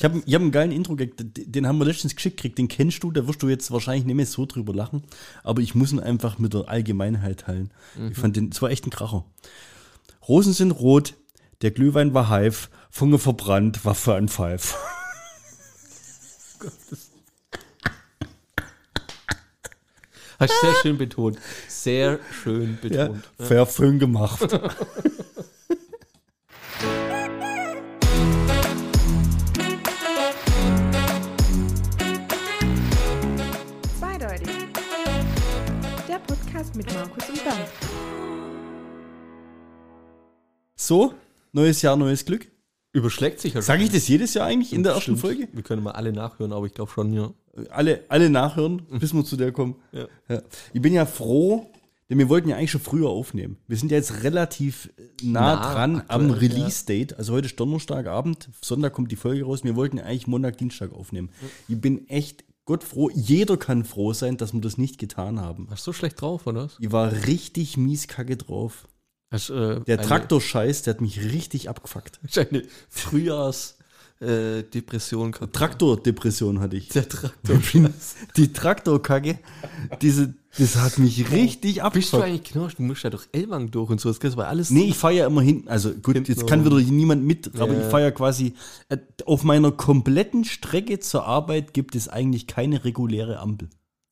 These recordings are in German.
Ich habe ich hab einen geilen intro den, den haben wir letztens geschickt gekriegt, den kennst du, da wirst du jetzt wahrscheinlich nicht mehr so drüber lachen, aber ich muss ihn einfach mit der Allgemeinheit teilen. Ich fand den, es war echt ein Kracher. Rosen sind rot, der Glühwein war heif, Funge verbrannt, Waffe an Pfeif. Hast du sehr schön betont. Sehr schön Ja, betont. fair Föhn gemacht. Podcast mit Markus und Bernd. So, neues Jahr, neues Glück. Überschlägt sich ja Sage ich das jedes Jahr eigentlich in der ersten Stimmt. Folge? Wir können mal alle nachhören, aber ich glaube schon, ja. Alle, alle nachhören, bis wir zu der kommen. Ja. Ja. Ich bin ja froh, denn wir wollten ja eigentlich schon früher aufnehmen. Wir sind ja jetzt relativ nah, Nah, dran am aktuell, Release-Date. Also heute ist Donnerstagabend, Sonntag kommt die Folge raus. Wir wollten ja eigentlich Montag, Dienstag aufnehmen. Ich bin echt Gott froh. Jeder kann froh sein, dass wir das nicht getan haben. Warst du schlecht drauf, oder was? Ich war richtig mies kacke drauf. Hast, äh, Der Traktorscheiß, der hat mich richtig abgefuckt. hast eine Frühjahrs-Depression gehabt. Traktordepression hatte ich. Der Traktor. Die Traktorkacke, diese, das hat mich richtig Bist du eigentlich genau? Du musst ja durch Elwang durch und so. Das war alles. Nee, ich fahre ja immer hinten. Also gut, Hinten jetzt kann wieder niemand mit, aber Ja. ich fahre ja quasi. äh, Auf meiner kompletten Strecke zur Arbeit gibt es eigentlich keine reguläre Ampel.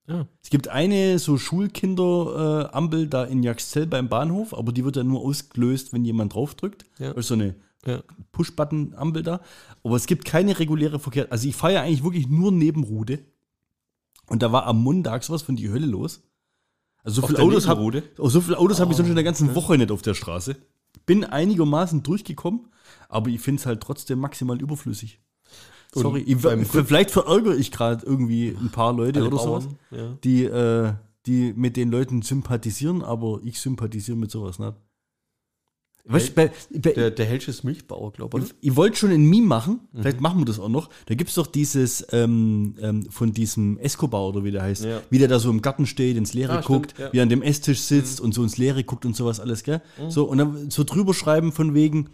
Ja. Es gibt eine so Schulkinder-Ampel da in Jaxzell beim Bahnhof, aber die wird ja nur ausgelöst, wenn jemand draufdrückt. Ja. Ist so eine Ja. Push-Button-Ampel da. Aber es gibt keine reguläre Verkehr. Also ich fahre ja eigentlich wirklich nur Nebenroute. Und da war am Montag sowas von die Hölle los. Also so viele Autos habe oh, so viele Autos habe ich sonst in der ganzen ja. Woche nicht auf der Straße. Bin einigermaßen durchgekommen, aber ich finde es halt trotzdem maximal überflüssig. Sorry, ich, vielleicht verärgere ich gerade irgendwie ein paar Leute oder sowas, Bauern, ja. die, äh, die mit den Leuten sympathisieren, aber ich sympathisiere mit sowas nicht. Weißt, bei, bei, Der, der Helsches Milchbauer, glaube ich. ich, ich wollte schon ein Meme machen, Mhm. vielleicht machen wir das auch noch. Da gibt es doch dieses ähm, ähm, von diesem Escobar oder wie der heißt, Ja. wie der da so im Garten steht, ins Leere Ah, stimmt, guckt, ja. Mhm. wie er an dem Esstisch sitzt und so ins Leere guckt und sowas alles, gell? So, und dann so drüber schreiben von wegen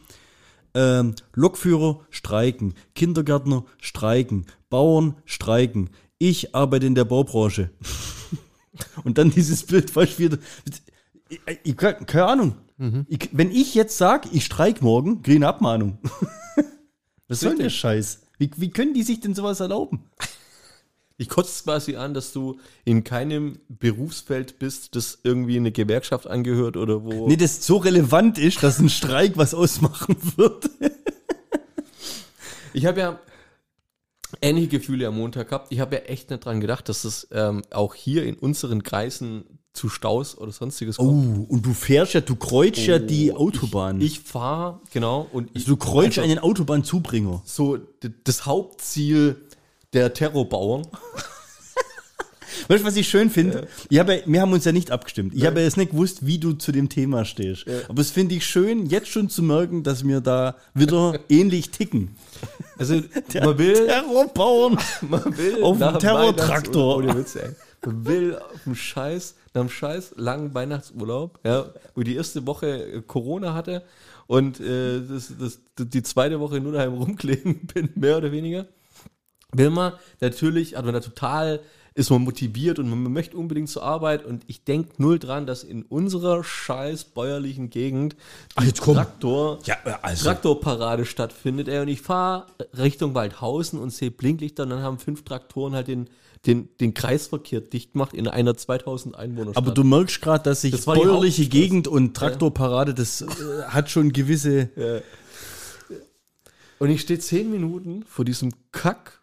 ähm, Lokführer streiken, Kindergärtner streiken, Bauern streiken. Ich arbeite in der Baubranche. und dann dieses Bild, du, wieder. Ich, ich, keine Ahnung. Mhm. Ich, wenn ich jetzt sage, ich streik morgen, kriege ich eine Abmahnung. Was soll der. Scheiß? Wie, wie können die sich denn sowas erlauben? Ich kotze quasi an, dass du in keinem Berufsfeld bist, das irgendwie eine Gewerkschaft angehört oder wo. Nee, das so relevant ist, dass ein Streik was ausmachen wird. Ich habe ja ähnliche Gefühle am Montag gehabt. Ich habe ja echt nicht dran gedacht, dass es ähm, auch hier in unseren Kreisen zu Staus oder sonstiges Oh, und du fährst ja, du kreuzt ja die Oh, Autobahn. Ich, ich fahre, genau, und ich, also du kreuzt also einen Autobahnzubringer. so das Hauptziel der Terrorbauern. Weißt du, was ich schön finde? Ich habe, ja- wir haben uns ja nicht abgestimmt. Ich habe ja jetzt nicht gewusst, wie du zu dem Thema stehst. Aber es finde ich schön, jetzt schon zu merken, dass wir da wieder ähnlich ticken. Also man will, Terrorbauern. man will auf dem Terrortraktor. Weihnachtsurlaub- Ohne Witz, ey. Man will auf dem Scheiß, nach dem Scheiß langen Weihnachtsurlaub, ja, wo die erste Woche äh, Corona hatte und äh, das, das, die zweite Woche nur daheim rumkleben bin, mehr oder weniger. Will man natürlich, hat man da total, ist man motiviert und man möchte unbedingt zur Arbeit und ich denke null dran, dass in unserer scheiß bäuerlichen Gegend komm. Traktor, Ja, also. Traktorparade stattfindet. Ey, und ich fahre Richtung Waldhausen und sehe Blinklichter und dann haben fünf Traktoren halt den, den, den Kreisverkehr dicht gemacht in einer 2000 Einwohner Aber du merkst gerade, dass sich Das bäuerliche. Gegend und Traktorparade, das äh, hat schon gewisse. Und ich stehe zehn Minuten vor diesem Kack,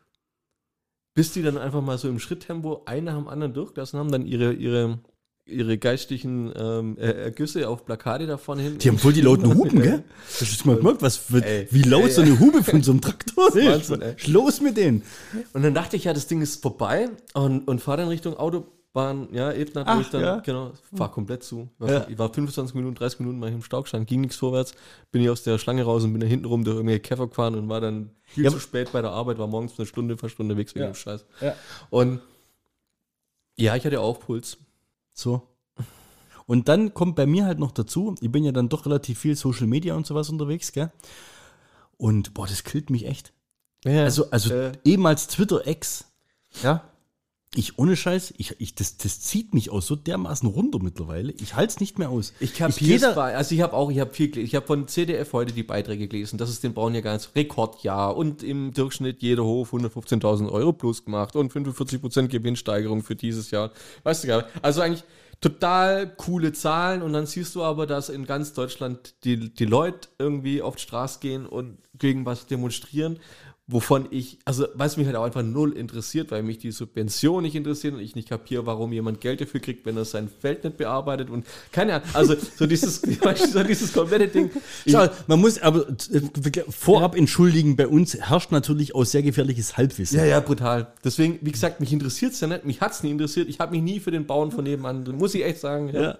bis die dann einfach mal so im Schritttempo einen nach dem anderen durchgelassen haben, dann ihre, ihre, ihre geistlichen ähm, Er- Ergüsse auf Plakate da vorne hin. Die haben voll die lauten Hupen, gell? Hast du mal gemerkt, was, wird- Ey. wie laut Ey, so eine Hube von so einem Traktor ist? Wahnsinn, ist los mit denen? Und dann dachte ich ja, das Ding ist vorbei und, und fahre dann Richtung Autobahn, ja, Ebner, Ach, ich dann, ja. genau, fahr komplett zu. Ich war, Ja. ich war 25 Minuten, 30 Minuten mal im Stau gestanden, ging nichts vorwärts, bin ich aus der Schlange raus und bin da hinten rum durch irgendwelche Käfer gefahren und war dann viel Ja, zu spät bei der Arbeit, war morgens eine Stunde, fast Stunde weg wegen dem Scheiß. Ja. Und ja, ich hatte auch Puls. So. Und dann kommt bei mir halt noch dazu, ich bin ja dann doch relativ viel Social Media und sowas unterwegs, gell? Und boah, das killt mich echt. Ja, Also, also äh, ehemals Twitter-Ex. Ja. Ich, ohne Scheiß, ich, ich, das, das zieht mich aus so dermaßen runter mittlerweile. Ich halte es nicht mehr aus. Ich bei, also ich habe auch, ich habe viel, ich habe von CDF heute die Beiträge gelesen, dass es den Bauern ja ganz Rekordjahr und im Durchschnitt jeder Hof 115.000 Euro plus gemacht und 45% Gewinnsteigerung für dieses Jahr. Weißt du gar nicht. Also eigentlich total coole Zahlen und dann siehst du aber, dass in ganz Deutschland die, die Leute irgendwie auf die Straße gehen und gegen was demonstrieren, wovon ich, also was mich halt auch einfach null interessiert, weil mich die Subvention nicht interessiert und ich nicht kapiere, warum jemand Geld dafür kriegt, wenn er sein Feld nicht bearbeitet und keine Ahnung, also so dieses, so dieses komplette Ding. Schau, man muss aber äh, vorab entschuldigen, bei uns herrscht natürlich auch sehr gefährliches Halbwissen. ja, ja, brutal. Deswegen, wie gesagt, mich interessiert es ja nicht, mich hat es nie interessiert. Ich habe mich nie für den Bauern von nebenan, muss ich echt sagen. Ja.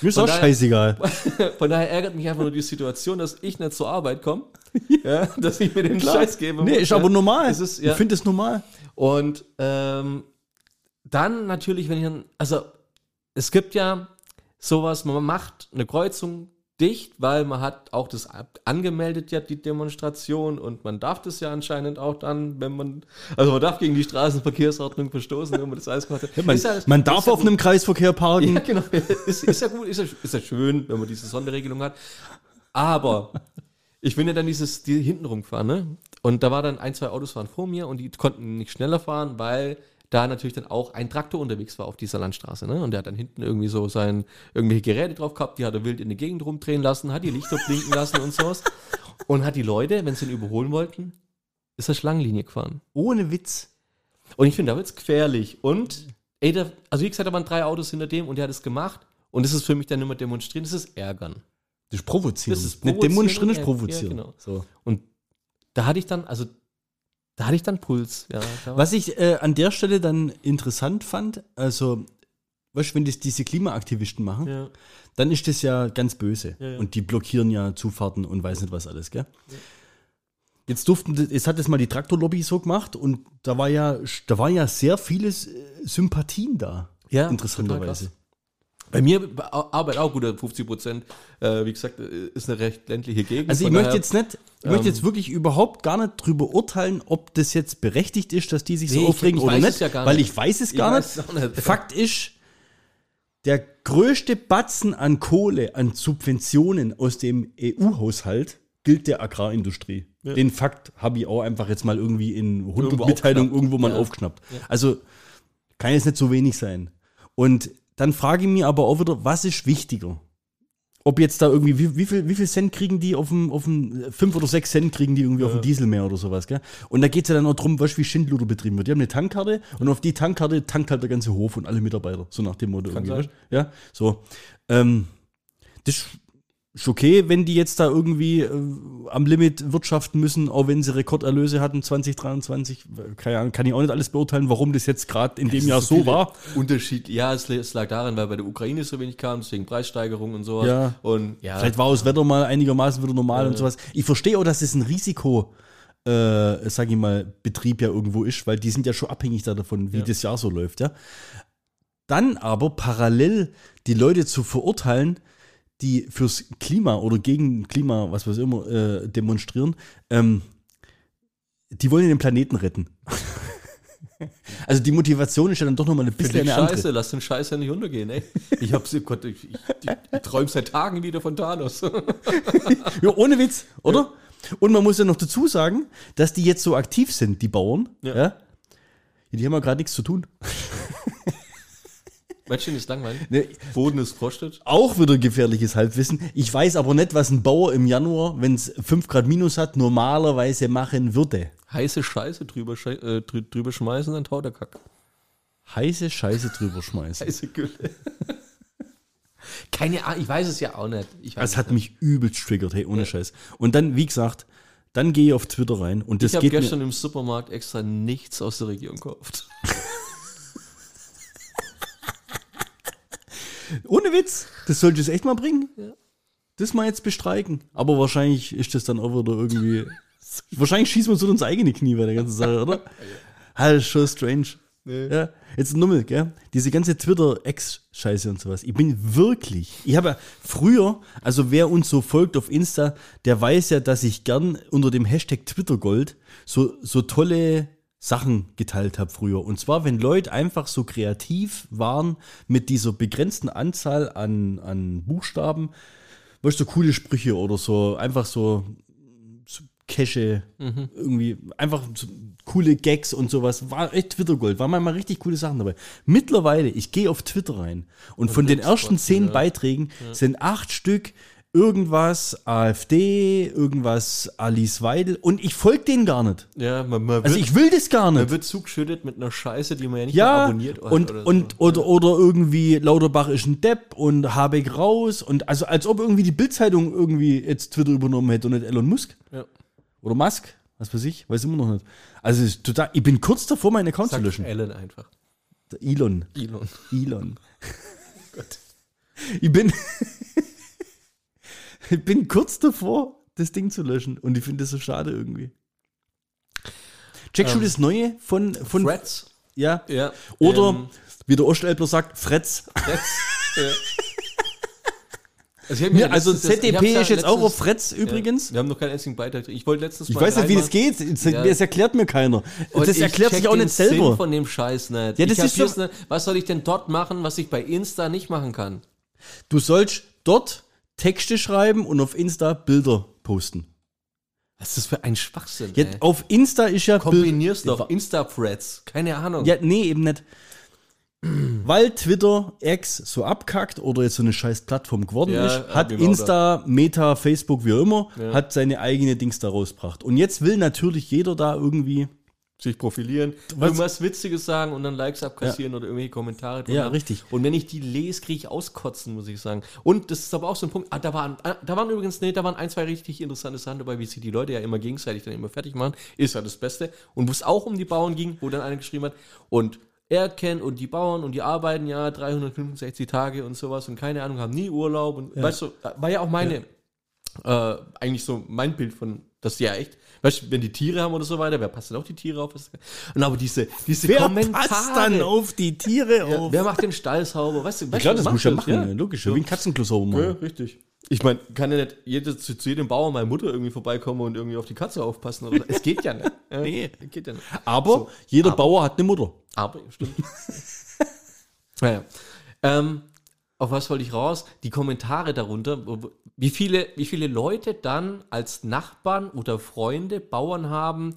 Mir ist Von auch daher- scheißegal. Von daher ärgert mich einfach nur die Situation, dass ich nicht zur Arbeit komme, ja, dass ich mir den Klar. Scheiß gebe. Nee, ist aber normal. Ist, ja. Ich finde es normal. Und ähm, dann natürlich, wenn ich dann, also es gibt ja sowas, man macht eine Kreuzung dicht, weil man hat auch das angemeldet ja die Demonstration und man darf das ja anscheinend auch dann, wenn man, also man darf gegen die Straßenverkehrsordnung verstoßen, wenn man das alles gemacht hat. Man, ja- man darf ja auf gut. einem Kreisverkehr parken. Ja, genau. Ist, ist ja gut, ist ja, ist ja schön, wenn man diese Sonderregelung hat. Aber ich bin ja dann dieses, die hinten rumgefahren, ne? Und da war dann ein, zwei Autos waren vor mir und die konnten nicht schneller fahren, weil da natürlich dann auch ein Traktor unterwegs war auf dieser Landstraße, ne? Und der hat dann hinten irgendwie so sein, irgendwelche Geräte drauf gehabt, die hat er wild in die Gegend rumdrehen lassen, hat die Lichter blinken lassen und sowas. Und hat die Leute, wenn sie ihn überholen wollten, ist er Schlangenlinie gefahren. Ohne Witz. Und ich finde, da wird's gefährlich. Und, ey, da, also wie gesagt, da waren drei Autos hinter dem und der hat es gemacht. Und das ist für mich dann immer demonstrieren, das ist ärgern. Das ist provozieren. Das ist Nicht provozieren demonstrieren ist und- provozieren. ja, genau. so. Und da hatte ich dann, also, da hatte ich dann Puls. Ja, Was ich äh, an der Stelle dann interessant fand, also, weißt du, wenn das diese Klimaaktivisten machen, ja. dann ist das ja ganz böse. Ja, ja. Und die blockieren ja Zufahrten und weiß nicht was alles, gell? Jetzt durften, jetzt hat das mal die Traktorlobby so gemacht und da war ja, da war ja sehr vieles äh, Sympathien da. Ja, interessanterweise. Bei mir arbeitet auch gut 50 Prozent. Äh, wie gesagt, äh, ist eine recht ländliche Gegend. Also ich möchte daher- jetzt nicht, ich möchte ähm, jetzt wirklich überhaupt gar nicht drüber urteilen, ob das jetzt berechtigt ist, dass die sich so Nee, ich- aufregen ich oder nicht, es ja weil nicht. ich weiß es Ich gar weiß nicht. es nicht. Fakt ist, der größte Batzen an Kohle, an Subventionen aus dem EU-Haushalt gilt der Agrarindustrie. Den Fakt habe ich auch einfach jetzt mal irgendwie in 100 Irgendwo Mitteilungen irgendwo mal Ja. aufgeschnappt. Also kann jetzt nicht so wenig sein. Und dann frage ich mich aber auch wieder, was ist wichtiger? Ob jetzt da irgendwie, wie, wie, viel, wie viel Cent kriegen die auf dem, auf dem, fünf oder sechs Cent kriegen die irgendwie auf dem Diesel mehr oder sowas, gell? Und da geht es ja dann auch drum, was wie Schindluder betrieben wird. Die haben eine Tankkarte und auf die Tankkarte tankt halt der ganze Hof und alle Mitarbeiter, so nach dem Motto. irgendwie, sein. Ja, so. Ähm, das ist okay, wenn die jetzt da irgendwie äh, am Limit wirtschaften müssen, auch wenn sie Rekorderlöse hatten 2023. Keine Ahnung, kann ich auch nicht alles beurteilen, warum das jetzt gerade in dem Jahr so viele war. Unterschied. Ja, es, es lag daran, weil bei der Ukraine so wenig kam, deswegen Preissteigerung und sowas. Ja. Und ja, Vielleicht war das Wetter mal einigermaßen wieder normal und sowas. Ich verstehe auch, dass es ein Risiko, äh, sag ich mal, Betrieb ja irgendwo ist, weil die sind ja schon abhängig da davon, wie Ja. das Jahr so läuft, ja. Dann aber parallel die Leute zu verurteilen, die fürs Klima oder gegen Klima, was weiß ich immer, äh, demonstrieren, ähm, die wollen den Planeten retten. also die Motivation ist ja dann doch nochmal ein bisschen ich eine andere. scheiße, lass den Scheiß ja nicht untergehen, ey. Ich hab's, Gott, ich, ich, ich, träume seit Tagen wieder von Thanos. Ja, ohne Witz, oder? Und man muss ja noch dazu sagen, dass die jetzt so aktiv sind, die Bauern. Ja. Ja. ja die haben ja gerade nichts zu tun. Menschen ist langweilig. Ne, Boden ist frostet. auch wieder gefährliches Halbwissen. Ich weiß aber nicht, was ein Bauer im Januar, wenn es 5 Grad minus hat, normalerweise machen würde. Heiße Scheiße drüber, schei- äh, drü- drüber schmeißen, dann taut der Kack. Heiße Scheiße drüber schmeißen. Heiße Gülle. Keine Ahnung, ich weiß es ja auch nicht. Ich Das hat nicht. mich übelst triggert, hey, ohne Scheiß. Und dann, wie gesagt, dann gehe ich auf Twitter rein und das Ich habe geht gestern mir, im Supermarkt extra nichts aus der Region gekauft. ohne Witz, das sollte es echt mal bringen. Ja. Das mal jetzt bestreiken. Aber wahrscheinlich ist das dann auch wieder irgendwie. wahrscheinlich schießen wir uns in uns eigene Knie bei der ganzen Sache, oder? Halt, schon strange. Nee. Ja, jetzt Nummel, gell? Diese ganze Twitter-Ex-Scheiße und sowas. Ich bin wirklich, ich habe ja früher, also wer uns so folgt auf Insta, der weiß ja, dass ich gern unter dem Hashtag Twittergold so, so tolle Sachen geteilt habe früher. Und zwar, wenn Leute einfach so kreativ waren mit dieser begrenzten Anzahl an, an Buchstaben, weißt du, so coole Sprüche oder so, einfach so, so Cache, irgendwie, einfach so coole Gags und sowas. War echt Twitter-Gold, waren manchmal richtig coole Sachen dabei. Mittlerweile, ich gehe auf Twitter rein und von den ersten zehn Beiträgen sind acht Stück irgendwas AfD, irgendwas Alice Weidel und ich folge denen gar nicht. Ja, man, man, Also wird, ich will das gar man nicht. wird zugeschüttet mit einer Scheiße, die man ja nicht Ja, abonniert hat und, oder so. und oder, oder irgendwie Lauterbach ist ein Depp und Habeck raus und also als ob irgendwie die Bildzeitung irgendwie jetzt Twitter übernommen hätte und nicht Elon Musk Ja. oder Musk, was weiß ich, weiß immer noch nicht. Also ist total, ich bin kurz davor, meinen Account zu Sag löschen. Alan einfach. Der Elon, Elon. Elon. Ich bin, ich bin kurz davor, das Ding zu löschen und ich finde das so schade irgendwie. Checkst du Ähm, das Neue von, von Threads. ja? Ja. Oder, Ähm, wie der Ostelbler sagt, Fretz. Threads. ja. Also, ich Ja, also letztens ich ZDP ist jetzt auch auf Fretz übrigens. Ja, wir haben noch keinen einzigen Beitrag. Ich wollte letztens Ich mal weiß nicht, wie das geht. Das, Ja. erklärt mir keiner. Und das ich erklärt sich auch nicht Sinn selber. von dem Scheiß nicht. Ja, das ich ist so- nicht. Was soll ich denn dort machen, was ich bei Insta nicht machen kann? Du sollst dort Texte schreiben und auf Insta Bilder posten. Was ist das für ein Schwachsinn? Ja, ey? auf Insta ist ja Kombinier's Bild- doch. Insta-Threads. Keine Ahnung. Ja, nee, eben nicht. Weil Twitter, X so abkackt oder jetzt so eine scheiß Plattform geworden Ja, ist, hat Insta, Meta, Facebook, wie auch immer, Ja. hat seine eigene Dings da rausgebracht. Und jetzt will natürlich jeder da irgendwie. Sich profilieren, Was- irgendwas Witziges sagen und dann Likes abkassieren oder irgendwelche Kommentare. Ja, richtig. Und wenn ich die lese, kriege ich auskotzen, muss ich sagen. Und das ist aber auch so ein Punkt, ah, da waren, ah, da waren übrigens, nee, da waren ein, zwei richtig interessante Sachen dabei, wie sich die Leute ja immer gegenseitig dann immer fertig machen, ist ja das Beste. Und wo es auch um die Bauern ging, wo dann einer geschrieben hat, und er kennt und die Bauern und die arbeiten ja 365 Tage und sowas und keine Ahnung, haben nie Urlaub und weißt du, war ja auch meine, äh, eigentlich so mein Bild von, das ja echt, weißt du, wenn die Tiere haben oder so weiter, wer passt denn auf die Tiere auf? Und aber diese, diese Wer Kommentare. passt dann auf die Tiere Ja, auf? wer macht den Stall sauber? Weißt du, weißt Klar, das muss ja macht machen, logisch. Wie ein Katzenklo sauber Ja, machen. richtig. Ich meine, kann ja nicht jede, zu, zu jedem Bauer meine Mutter irgendwie vorbeikommen und irgendwie auf die Katze aufpassen. Oder so. Es geht ja nicht. Ja, Nee. Geht ja nicht. Aber jeder aber- Bauer hat eine Mutter. Aber, stimmt. naja. Ähm, auf was wollte ich raus? Die Kommentare darunter. Wie viele, wie viele Leute dann als Nachbarn oder Freunde Bauern haben,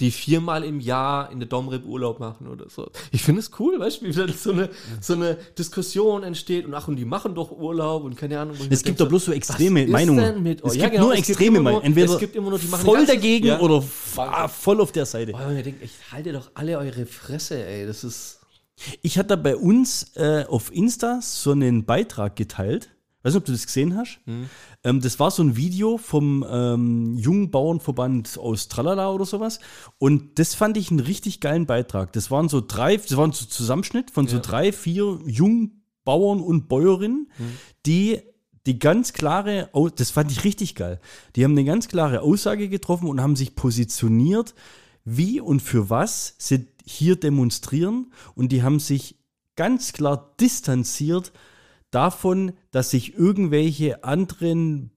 die viermal im Jahr in der Domrep Urlaub machen oder so. Ich finde es cool, weißt du, wie dann so eine, so eine Diskussion entsteht und ach, und die machen doch Urlaub und keine Ahnung. ich Es gibt doch bloß so extreme Meinungen. mit euch? es Ja, gibt genau, nur es gibt extreme nur- Meinungen. Entweder es gibt immer nur, die machen voll dagegen ja. oder voll auf der Seite. Weil man denkt, ich halte doch alle eure Fresse, ey. Das ist. Ich hatte bei uns äh, auf Insta so einen Beitrag geteilt. Weiß nicht, ob du das gesehen hast. Hm. Ähm, das war so ein Video vom ähm, jungen Bauernverband aus Tralala oder sowas. Und das fand ich einen richtig geilen Beitrag. Das waren so drei, das waren so Zusammenschnitt von so Ja. drei, vier jungen Bauern und Bäuerinnen, Hm. die die ganz klare, das fand ich richtig geil. Die haben eine ganz klare Aussage getroffen und haben sich positioniert, wie und für was sie hier demonstrieren. Und die haben sich ganz klar distanziert davon, dass sich irgendwelche anderen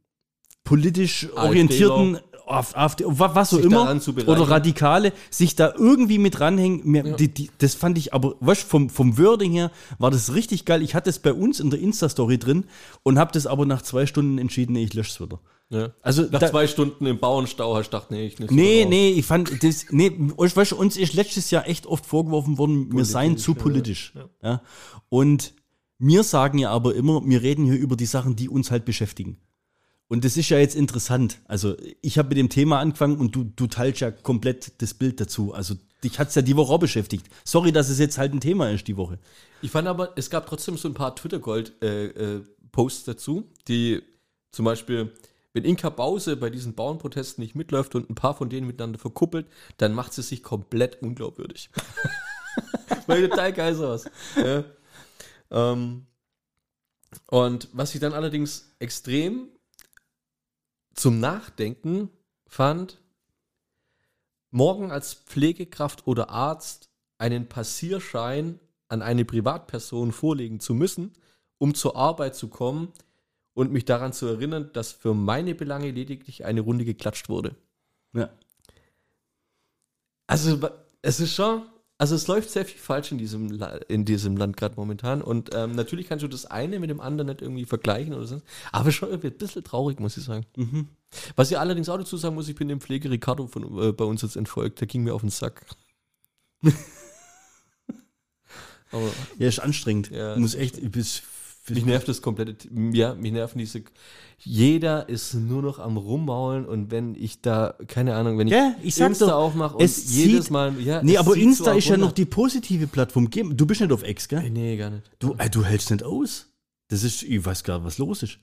politisch AfDler. orientierten Af- AfD, wa- was so immer oder Radikale sich da irgendwie mit ranhängen. Ja. die, die, das fand ich aber, weißt, vom, vom Wording her war das richtig geil. Ich hatte es bei uns in der Insta-Story drin und habe das aber nach zwei Stunden entschieden, nee, ich lösche es wieder. Ja. Also Nach da- zwei Stunden im Bauernstau hast du gedacht, nee, ich nicht. Nee, nee, ich fand das, nee, weißt uns ist letztes Jahr echt oft vorgeworfen worden, wir seien zu ja. politisch. Ja. Und wir sagen ja aber immer, wir reden hier über die Sachen, die uns halt beschäftigen. Und das ist ja jetzt interessant. Also, ich habe mit dem Thema angefangen und du, du teilst ja komplett das Bild dazu. Also, dich hat es ja die Woche auch beschäftigt. Sorry, dass es jetzt halt ein Thema ist, die Woche. Ich fand aber, es gab trotzdem so ein paar Twitter-Gold-Posts dazu, die zum Beispiel, wenn Inka Bause bei diesen Bauernprotesten nicht mitläuft und ein paar von denen miteinander verkuppelt, dann macht sie sich komplett unglaubwürdig. Weil total geil sowas. Ja. Ähm, und was ich dann allerdings extrem zum Nachdenken fand, morgen als Pflegekraft oder Arzt einen Passierschein an eine Privatperson vorlegen zu müssen, um zur Arbeit zu kommen und mich daran zu erinnern, dass für meine Belange lediglich eine Runde geklatscht wurde. Ja. Also es ist schon, also es läuft sehr viel falsch in diesem, La- in diesem Land gerade momentan und ähm, natürlich kannst du das eine mit dem anderen nicht irgendwie vergleichen oder so, aber schon irgendwie ein bisschen traurig, muss ich sagen. Was ich allerdings auch dazu sagen muss, ich bin dem Pflege Ricardo von, äh, bei uns jetzt entfolgt, der ging mir auf den Sack. aber Ja, ist anstrengend. Ja, du musst echt, bis, mich nervt das komplette, ja, mich nerven diese, jeder ist nur noch am Rummaulen und wenn ich da, keine Ahnung, wenn ich, Ja, ich Insta doch, aufmache und es jedes zieht- Mal, ja, Nee, aber Insta so ist ja noch die positive Plattform. Du bist nicht auf Ex, gell? Nee, gar nicht. Du, äh, du hältst nicht aus. Das ist, ich weiß gar nicht, was los ist.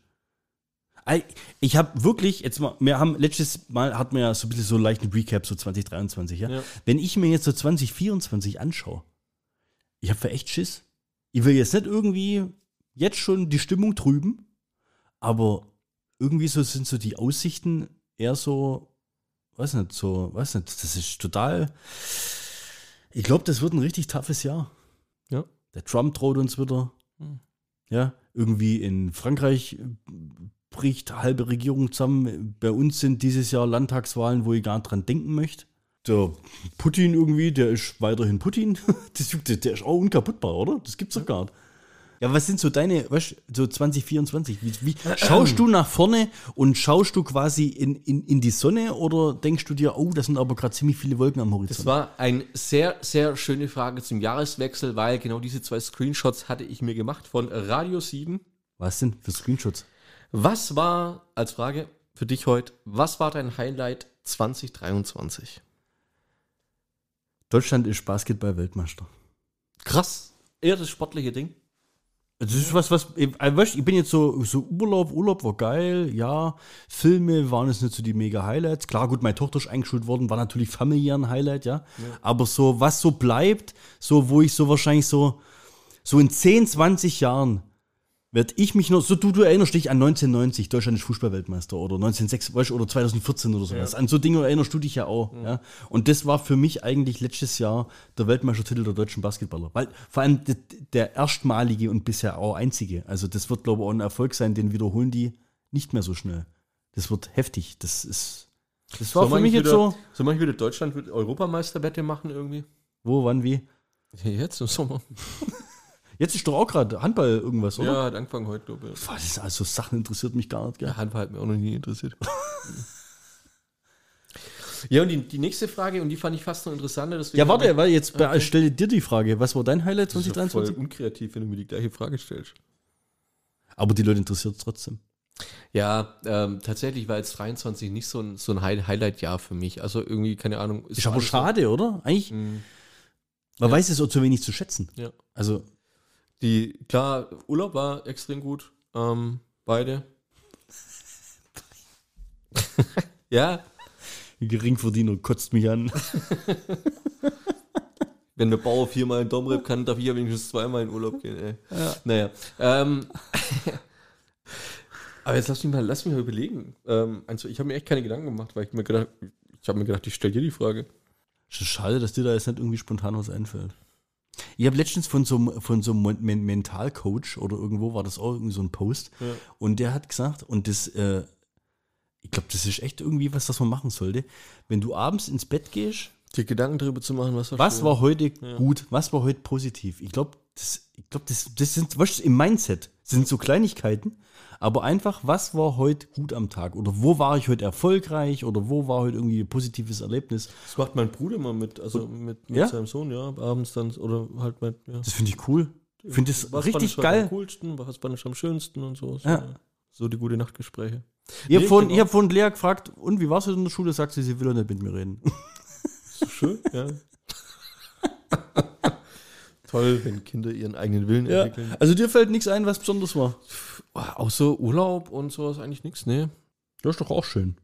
Ich habe wirklich, jetzt mal, wir haben letztes Mal hatten wir ja so ein bisschen so leichten Recap, so 2023, ja? Ja. Wenn ich mir jetzt so 2024 anschaue, ich habe für echt Schiss. Ich will jetzt nicht irgendwie jetzt schon die Stimmung trüben, aber irgendwie so sind so die Aussichten eher so, weiß nicht, so, weiß nicht, das ist total. Ich glaube, das wird ein richtig toughes Jahr. Ja. Der Trump droht uns wieder. Hm. Ja, irgendwie in Frankreich bricht halbe Regierung zusammen. Bei uns sind dieses Jahr Landtagswahlen, wo ich gar nicht dran denken möchte. Der Putin irgendwie, der ist weiterhin Putin. Der ist auch unkaputtbar, oder? Das gibt's doch gar nicht. Ja, was sind so deine, weißt du, so 2024? Wie, wie, schaust du nach vorne und schaust du quasi in, in, in die Sonne oder denkst du dir, oh, da sind aber gerade ziemlich viele Wolken am Horizont? Das war eine sehr, sehr schöne Frage zum Jahreswechsel, weil genau diese zwei Screenshots hatte ich mir gemacht von Radio 7. was denn für Screenshots? Was war, als Frage für dich heute, was war dein Highlight 2023? Deutschland ist Basketball-Weltmeister. Krass. Eher das sportliche Ding. Das ist was, was, ich, äh, ich bin jetzt so, so Urlaub, Urlaub war geil, ja. Filme waren jetzt nicht so die mega Highlights. Klar, gut, meine Tochter ist eingeschult worden, war natürlich familiär ein Highlight, ja. Aber so, was so bleibt, so, wo ich so wahrscheinlich so, so in 10, 20 Jahren werd ich mich noch, so du, du erinnerst dich an 1990, Deutschland ist Fußballweltmeister oder 1906, weißt, du, oder 2014 oder sowas. An so Dinge erinnerst du dich ja auch, ja. Und das war für mich eigentlich letztes Jahr der Weltmeistertitel der deutschen Basketballer. Weil vor allem d- der erstmalige und bisher auch einzige. Also das wird, glaube ich, auch ein Erfolg sein, den wiederholen die nicht mehr so schnell. Das wird heftig. Das ist, das war Soll für mich nicht jetzt wieder, so, Soll man nicht wieder Deutschland mit Europameisterwette machen irgendwie? wo, wann, wie? Jetzt im Sommer. Jetzt ist doch auch gerade Handball irgendwas, oder? Ja, hat angefangen heute, glaube ich. Ist also Sachen interessiert mich gar nicht, gell? Ja, Handball hat mich auch noch nie interessiert. ja, und die, die nächste Frage, und die fand ich fast noch interessanter. Ja, warte, weil jetzt okay. stelle dir die Frage, was war dein Highlight ich- das ist voll 2023? unkreativ, wenn du mir die gleiche Frage stellst. Aber die Leute interessiert es trotzdem. Ja, ähm, tatsächlich war jetzt 23 nicht so ein, so ein High- Highlight-Jahr für mich. Also irgendwie, keine Ahnung. Ist war aber alles so- schade, oder? Eigentlich, Mhm. man weiß es auch zu wenig zu schätzen. Ja. Also, Die, klar, Urlaub war extrem gut. Ähm, beide. ja, Geringverdiener kotzt mich an. wenn der Bauer viermal in Domrep kann, darf ich ja wenigstens zweimal in Urlaub gehen, ey. Naja. Ähm, aber jetzt lass mich mal, lass mich mal überlegen. Ähm, also ich habe mir echt keine Gedanken gemacht, weil ich mir gedacht, ich habe mir gedacht, ich stelle dir die Frage. Schade, dass dir da jetzt nicht irgendwie spontan was einfällt. Ich habe letztens von so, einem- von so einem Men- Men- Mentalcoach oder irgendwo war das auch irgendwie so ein Post Ja. und der hat gesagt, und das, äh, ich glaube, das ist echt irgendwie was, was man machen sollte. Wenn du abends ins Bett gehst, Dir Gedanken darüber zu machen, was war was war heute gut, was war heute positiv? Ich glaube, das, ich das, das sind, was im Mindset sind so Kleinigkeiten, aber einfach, was war heute gut am Tag? Oder wo war ich heute erfolgreich? Oder wo war heute irgendwie ein positives Erlebnis? Das macht mein Bruder mal mit, also mit, mit Ja? seinem Sohn, ja, abends dann, oder halt mit, ja. Das finde ich cool. Ich finde Was fand richtig geil. am coolsten, was fand ich am schönsten und so. So, Ja. so die gute Nachtgespräche. Ich habe vorhin, genau. hab vorhin Lea gefragt, und wie war es in der Schule? Sagt sie, sie will doch nicht mit mir reden. So schön, ja. Toll, wenn Kinder ihren eigenen Willen Ja. entwickeln. Also dir fällt nichts ein, was besonders war. Außer Urlaub und sowas eigentlich nichts, ne? Das ist doch auch schön.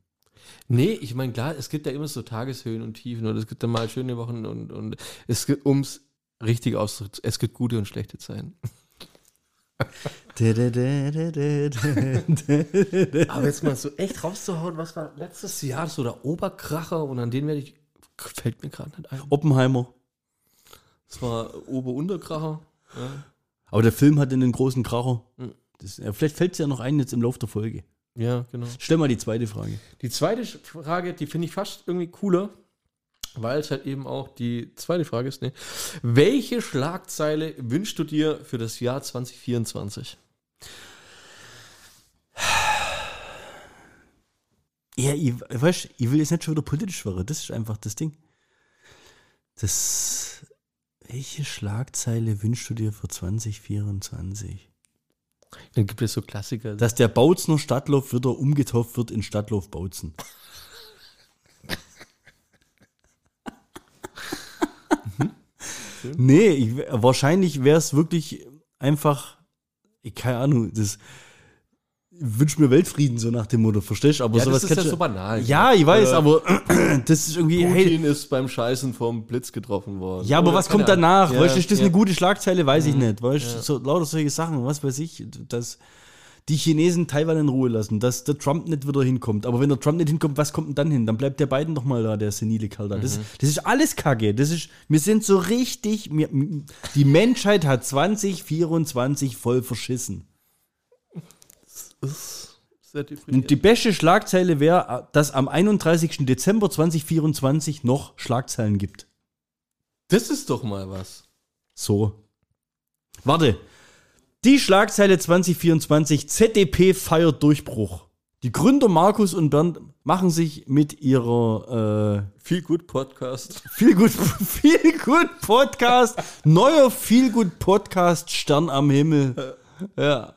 Nee, ich meine, klar, es gibt ja immer so Tageshöhen und Tiefen und es gibt dann mal schöne Wochen und, und es gibt, ums richtig auszudrücken, es gibt gute und schlechte Zeiten. Aber jetzt mal so echt rauszuhauen, was war letztes Jahr so der Oberkracher und an den werde ich, fällt mir gerade nicht ein. Oppenheimer. Das war Ober-Unterkracher. Ja. Aber der Film hatte einen großen Kracher. Mhm. Das, vielleicht fällt es ja noch ein jetzt im Laufe der Folge. ja, genau. Stell mal die zweite Frage. Die zweite Frage, die finde ich fast irgendwie cooler, weil es halt eben auch die zweite Frage ist. Ne? Welche Schlagzeile wünschst du dir für das Jahr 2024? Ja, ich, weißt, ich will jetzt nicht schon wieder politisch werden. Das ist einfach das Ding. Das. Welche Schlagzeile wünschst du dir für 2024? Dann gibt es so Klassiker. Dass der Bautzner Stadtlauf wieder umgetauft wird in Stadtlauf Bautzen. nee, ich, wahrscheinlich wäre es wirklich einfach, ich, keine Ahnung, das wünsch mir Weltfrieden so nach dem Motto, verstehst du? Aber ja, sowas das ist ja so banal. Ja, ich weiß, Oder aber das ist irgendwie, hey, Putin ist beim Scheißen vom Blitz getroffen worden. ja, aber Oder was kommt danach? Ahnung. weißt du, ist das ja. Mhm. eine gute Schlagzeile? Weiß ich nicht. Weißt du, so lauter solche Sachen, was weiß ich, dass die Chinesen Taiwan in Ruhe lassen, dass der Trump nicht wieder hinkommt. Aber wenn der Trump nicht hinkommt, was kommt denn dann hin? Dann bleibt der Biden doch mal da, der senile Kerl da. Mhm. Das, das ist alles Kacke. Das ist, wir sind so richtig, wir, die Menschheit hat 2024 voll verschissen. Sehr deprimierend. Und die beste Schlagzeile wäre, dass am 31. Dezember 2024 noch Schlagzeilen gibt. Das ist doch mal was. So. Warte. Die Schlagzeile 2024, ZDP feiert Durchbruch. Die Gründer Markus und Bernd machen sich mit ihrer Viel gut Podcast. äh, viel gut viel gut Podcast, neuer viel gut Podcast Stern am Himmel. Ja.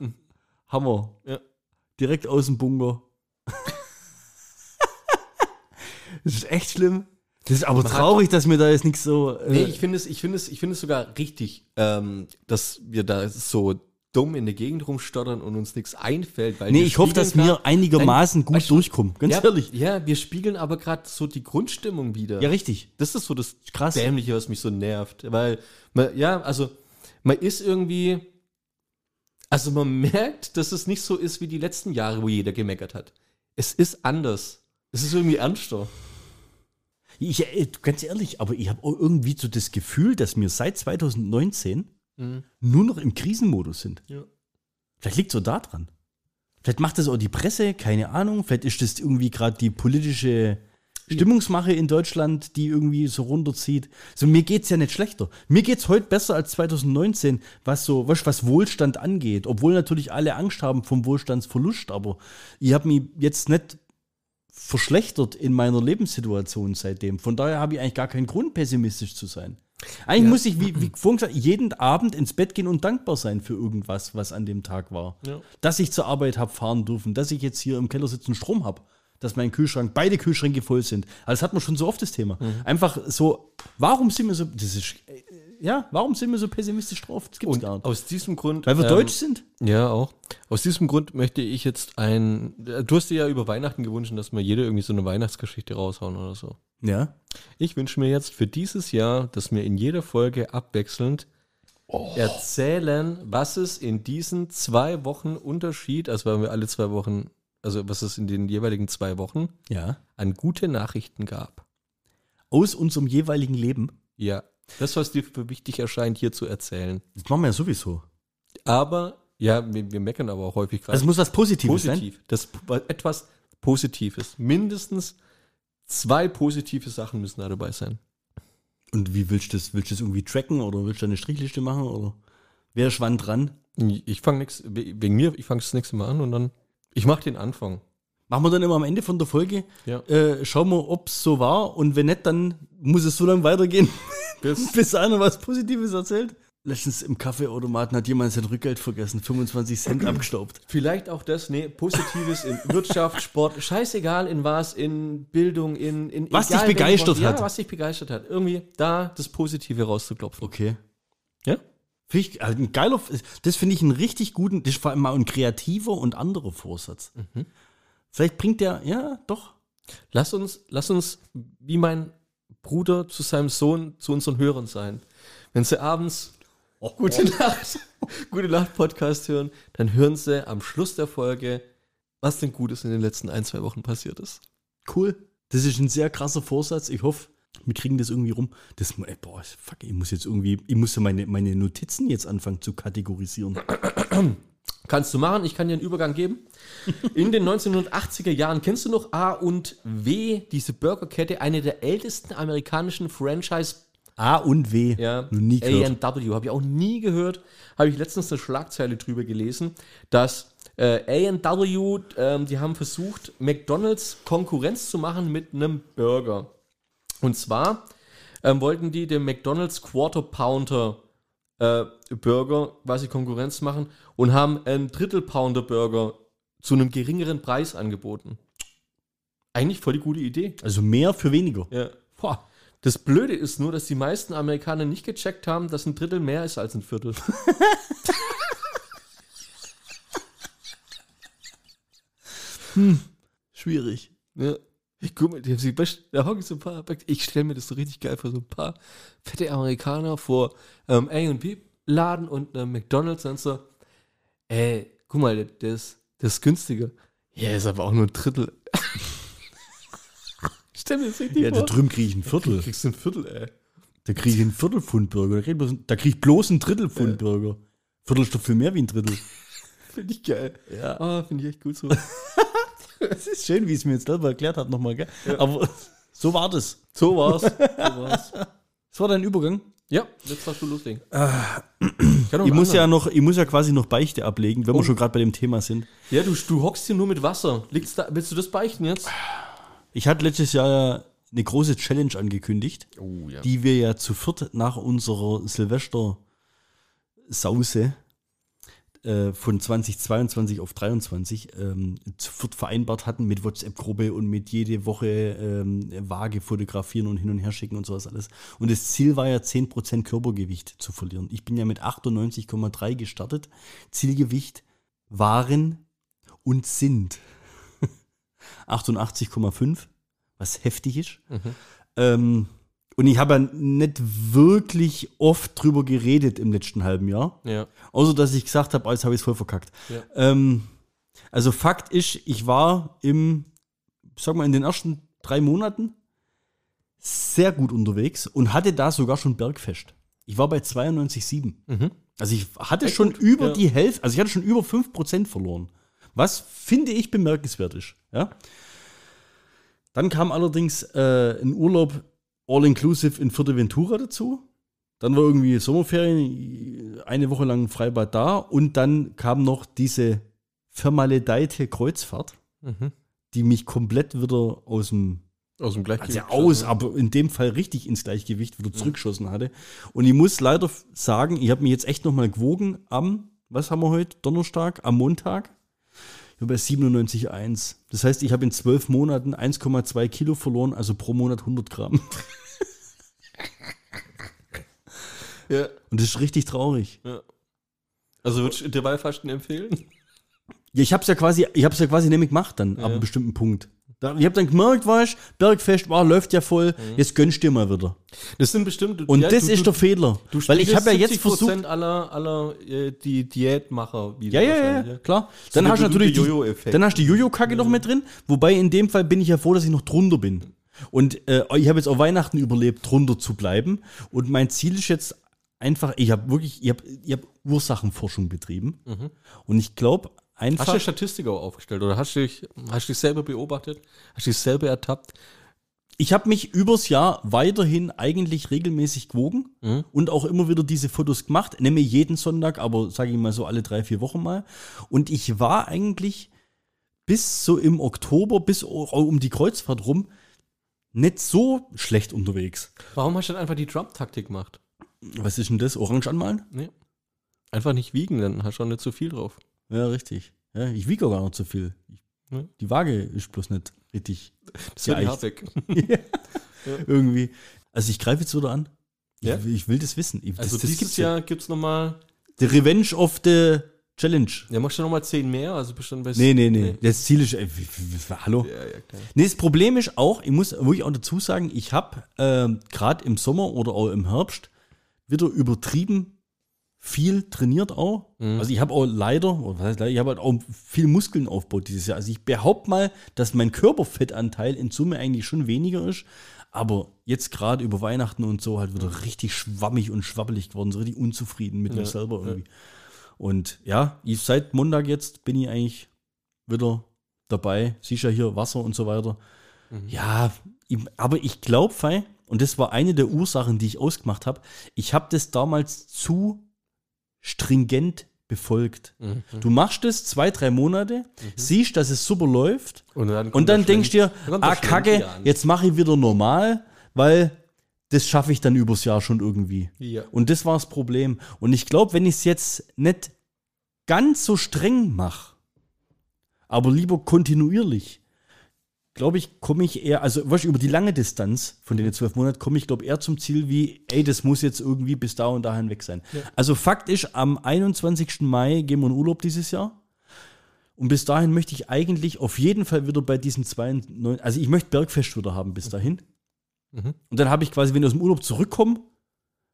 Hammer. Ja. Direkt aus dem Bunker. das ist echt schlimm. Das ist aber hat- traurig, dass mir da jetzt nichts so. Äh, Nee, ich finde es, ich finde es, ich finde es sogar richtig, ähm, dass wir da so dumm in der Gegend rumstottern und uns nichts einfällt. Weil nee, ich hoffe, dass spiegeln wir grad- einigermaßen Nein, gut weißt du, durchkommen. Ganz ja, ehrlich. Ja, wir spiegeln aber gerade so die Grundstimmung wieder. Ja, richtig. Das ist so das Krass. Dämliche, was mich so nervt. Weil, man, ja, also, man ist irgendwie, also man merkt, dass es nicht so ist wie die letzten Jahre, wo jeder gemeckert hat. Es ist anders. Es ist irgendwie ernster. Ich, äh, ganz ehrlich, aber ich habe irgendwie so das Gefühl, dass wir seit 2019 nur noch im Krisenmodus sind. Ja. Vielleicht liegt es so da dran. Vielleicht macht das auch die Presse, keine Ahnung. Vielleicht ist das irgendwie gerade die politische Stimmungsmache in Deutschland, die irgendwie so runterzieht. So, mir geht's ja nicht schlechter. Mir geht's heute besser als 2019, was so, du, was Wohlstand angeht. Obwohl natürlich alle Angst haben vom Wohlstandsverlust, aber ich habe mich jetzt nicht verschlechtert in meiner Lebenssituation seitdem. Von daher habe ich eigentlich gar keinen Grund, pessimistisch zu sein. Eigentlich Ja. muss ich, wie, wie vorhin gesagt, jeden Abend ins Bett gehen und dankbar sein für irgendwas, was an dem Tag war. Ja. Dass ich zur Arbeit habe fahren dürfen, dass ich jetzt hier im Keller sitzen Strom habe, dass mein Kühlschrank, beide Kühlschränke voll sind. Also das hat man schon so oft das Thema. Mhm. Einfach so, warum sind wir so, das ist, ja, warum sind wir so pessimistisch drauf? Das gibt's Und gar nicht. aus diesem Grund. Weil wir ähm, deutsch sind? Ja, auch. Aus diesem Grund möchte ich jetzt ein. Du hast dir ja über Weihnachten gewünscht, dass wir jeder irgendwie so eine Weihnachtsgeschichte raushauen oder so. Ja. Ich wünsche mir jetzt für dieses Jahr, dass wir in jeder Folge abwechselnd erzählen, was es in diesen zwei Wochen Unterschied, also weil wir alle zwei Wochen, also was es in den jeweiligen zwei Wochen Ja. an gute Nachrichten gab. Aus unserem jeweiligen Leben. Ja. Das, was dir für wichtig erscheint, hier zu erzählen. Das machen wir ja sowieso. Aber, ja, wir, wir meckern aber auch häufig gerade. Also es muss was Positives sein. Positiv. Das etwas Positives. Mindestens zwei positive Sachen müssen da dabei sein. Und wie willst du das? Willst du das irgendwie tracken oder willst du eine Strichliste machen? Oder wer ist wann dran? Ich fange nichts, wegen mir, ich fange das nächste Mal an und dann, ich mache den Anfang. Machen wir dann immer am Ende von der Folge, Ja. äh, schauen wir, ob es so war und wenn nicht, dann muss es so lange weitergehen, Bis- bis einer was Positives erzählt. Letztens im Kaffeeautomaten hat jemand sein Rückgeld vergessen, 25 Cent abgestaubt. Vielleicht auch das, nee, Positives in Wirtschaft, Sport, scheißegal in was, in Bildung, in, in Was dich begeistert hat. Ja, was dich begeistert hat. Irgendwie da das Positive rauszuklopfen. Okay. Finde ich, also ein geiler, das finde ich einen richtig guten, das ist vor allem mal ein kreativer und anderer Vorsatz. Mhm. Vielleicht bringt der, ja, doch. Lass uns, lass uns wie mein Bruder zu seinem Sohn, zu unseren Hörern sein. Wenn sie abends gute Nacht, gute Nacht Podcast hören, dann hören sie am Schluss der Folge, was denn Gutes in den letzten ein, zwei Wochen passiert ist. Cool. Das ist ein sehr krasser Vorsatz. Ich hoffe, Wir kriegen das irgendwie rum. Das, ey, boah, fuck, ich muss jetzt irgendwie, ich muss ja meine, meine Notizen jetzt anfangen zu kategorisieren. Kannst du machen, ich kann dir einen Übergang geben. In den 1980er Jahren kennst du noch A und W, diese Burgerkette, eine der ältesten amerikanischen Franchise A und W. Ja, nie gehört. A&W habe ich auch nie gehört. Habe ich letztens eine Schlagzeile drüber gelesen, dass äh, A&W, ähm, die haben versucht, McDonald's Konkurrenz zu machen mit einem Burger. Und zwar ähm, wollten die dem McDonald's Quarter Pounder äh, Burger quasi Konkurrenz machen und haben einen Drittel Pounder Burger zu einem geringeren Preis angeboten. Eigentlich voll die gute Idee. Also mehr für weniger. Ja. Boah. Das Blöde ist nur, dass die meisten Amerikaner nicht gecheckt haben, dass ein Drittel mehr ist als ein Viertel. Schwierig. Ja. Ich guck mal, die haben sich best- da hocken so ein paar, ich stelle mir das so richtig geil vor, so ein paar fette Amerikaner vor ähm, A&B Laden und einem McDonalds und so, ey, guck mal, das, das ist günstiger. Ja, ist aber auch nur ein Drittel. stell mir das richtig Ja, da vor. drüben kriege ich ein Viertel. kriegst du ein Viertel, ey. Da kriege ich einen Viertelpfund-Burger. Da krieg ich bloß- Da kriege ich bloß einen Drittelpfund-Burger. Viertel ist doch viel mehr wie ein Drittel. Finde ich geil. Ja. Ah, finde ich echt gut so. Es ist schön, wie es mir jetzt selber erklärt hat nochmal, gell? Aber so war das. So war's. So war's. Das war dein Übergang. Ja, jetzt darfst du loslegen. Ich muss ja noch, ich muss ja quasi noch Beichte ablegen, wenn Oh. wir schon gerade bei dem Thema sind. Ja, du, du hockst hier nur mit Wasser. Liegt's da, willst du das beichten jetzt? Ich hatte letztes Jahr ja eine große Challenge angekündigt, Oh ja. die wir ja zu viert nach unserer Silvester-Sause äh, von 2022 auf 23 ähm, vereinbart hatten mit WhatsApp-Gruppe und mit jede Woche ähm, Waage fotografieren und hin und her schicken und sowas alles. Und das Ziel war ja 10% Körpergewicht zu verlieren. Ich bin ja mit 98,3 gestartet. Zielgewicht waren und sind 88,5, was heftig ist. Ähm, und ich habe ja nicht wirklich oft drüber geredet im letzten halben Jahr. Ja. Außer, dass ich gesagt habe, alles habe ich voll verkackt. Ja. Ähm, also Fakt ist, ich war im, sag mal, in den ersten drei Monaten sehr gut unterwegs und hatte da sogar schon Bergfest. Ich war bei 92,7. Also ich hatte schon über ja. die Hälfte, also ich hatte schon über 5% verloren. Was finde ich bemerkenswert ist. Ja? Dann kam allerdings äh, ein Urlaub all-inclusive in Fuerteventura dazu. Dann war irgendwie Sommerferien, eine Woche lang Freibad da und dann kam noch diese vermaledeite Kreuzfahrt, Mhm. die mich komplett wieder aus dem Aus dem also Gleichgewicht. aus, aber in dem Fall richtig ins Gleichgewicht wieder zurückgeschossen hatte. Und ich muss leider sagen, ich habe mich jetzt echt nochmal gewogen am, was haben wir heute, Donnerstag, am Montag. Ich bin bei 97,1. Das heißt, ich habe in zwölf Monaten 1,2 Kilo verloren, also pro Monat 100 Gramm. Ja. Und das ist richtig traurig. Also würdest du Intervallfasten empfehlen? Ja, ich habe es ja quasi, ich habe es ja quasi nämlich gemacht dann, ab einem bestimmten Punkt. Da, ich habe dann gemerkt, weißt, Bergfest war, läuft ja voll, jetzt gönnst dir mal wieder. Das sind bestimmt. Und ja, das du- ist du, der Fehler. Du weil ich habe ja jetzt 70% versucht, aller, aller äh, die Diätmacher wieder. Ja, ja, ja, klar. So Dann hast du natürlich Jojo-Effekt. dann hast du die Jojo-Kacke noch mit drin. Wobei in dem Fall bin ich ja froh, dass ich noch drunter bin. Und äh, ich habe jetzt auch Weihnachten überlebt, drunter zu bleiben. Und mein Ziel ist jetzt einfach, ich habe wirklich, ich habe ich hab Ursachenforschung betrieben. Und ich glaube Hast du einfach, Statistik auch aufgestellt oder hast du dich, hast du dich selber beobachtet? Hast du dich selber ertappt? ich habe mich übers Jahr weiterhin eigentlich regelmäßig gewogen und auch immer wieder diese Fotos gemacht. Nämlich jeden Sonntag, aber sage ich mal so alle drei, vier Wochen mal. Und ich war eigentlich bis so im Oktober, bis um die Kreuzfahrt rum, nicht so schlecht unterwegs. Warum hast du dann einfach die Trump-Taktik gemacht? Was ist denn das? Orange anmalen? Nee. Einfach nicht wiegen, dann hast du auch nicht zu viel drauf. Ja, richtig. Ja, ich wiege auch gar nicht so viel. Ja. Die Waage ist bloß nicht richtig Das wird die geeicht. Habeck. irgendwie. Also ich greife jetzt wieder an. Ich, Ja? ich will das wissen. Ich, Also das, das dieses gibt's ja. Jahr gibt es nochmal, The Revenge of the Challenge. ja, machst du nochmal 10 mehr, also bist du dann bei Nee, nee, nee. Das Ziel ist. Ey, wie- hallo? Ja, ja, klar. Nee, das Problem ist auch, ich muss wirklich auch dazu sagen, ich habe ähm, gerade im Sommer oder auch im Herbst wieder übertrieben viel trainiert auch. Also ich habe auch leider, oder was heißt leider, ich habe halt auch viel Muskeln aufgebaut dieses Jahr. Also ich behaupte mal, dass mein Körperfettanteil in Summe eigentlich schon weniger ist. Aber jetzt gerade über Weihnachten und so halt wieder richtig schwammig und schwabbelig geworden, so richtig unzufrieden mit mir Ja, selber irgendwie. Und ja, ich, seit Montag jetzt bin ich eigentlich wieder dabei. Siehst ja hier Wasser und so weiter. Ja, ich, aber ich glaube, und das war eine der Ursachen, die ich ausgemacht habe, ich habe das damals zu stringent befolgt. Mhm. Du machst es zwei, drei Monate, siehst, dass es super läuft Und dann, und dann denkst du dir, ah kacke, jetzt mache ich wieder normal, weil das schaffe ich dann übers Jahr schon irgendwie. Ja. Und das war das Problem. Und ich glaube, wenn ich es jetzt nicht ganz so streng mache, aber lieber kontinuierlich, glaube ich, komme ich eher, also weißt, über die lange Distanz von den zwölf Monaten komme ich, glaube eher zum Ziel wie, ey, das muss jetzt irgendwie bis da und dahin weg sein. Also Fakt ist, am 21. Mai gehen wir in Urlaub dieses Jahr. Und bis dahin möchte ich eigentlich auf jeden Fall wieder bei diesen zwei, neun- also ich möchte Bergfest wieder haben bis dahin. Mhm. Und dann habe ich quasi, wenn ich aus dem Urlaub zurückkomme,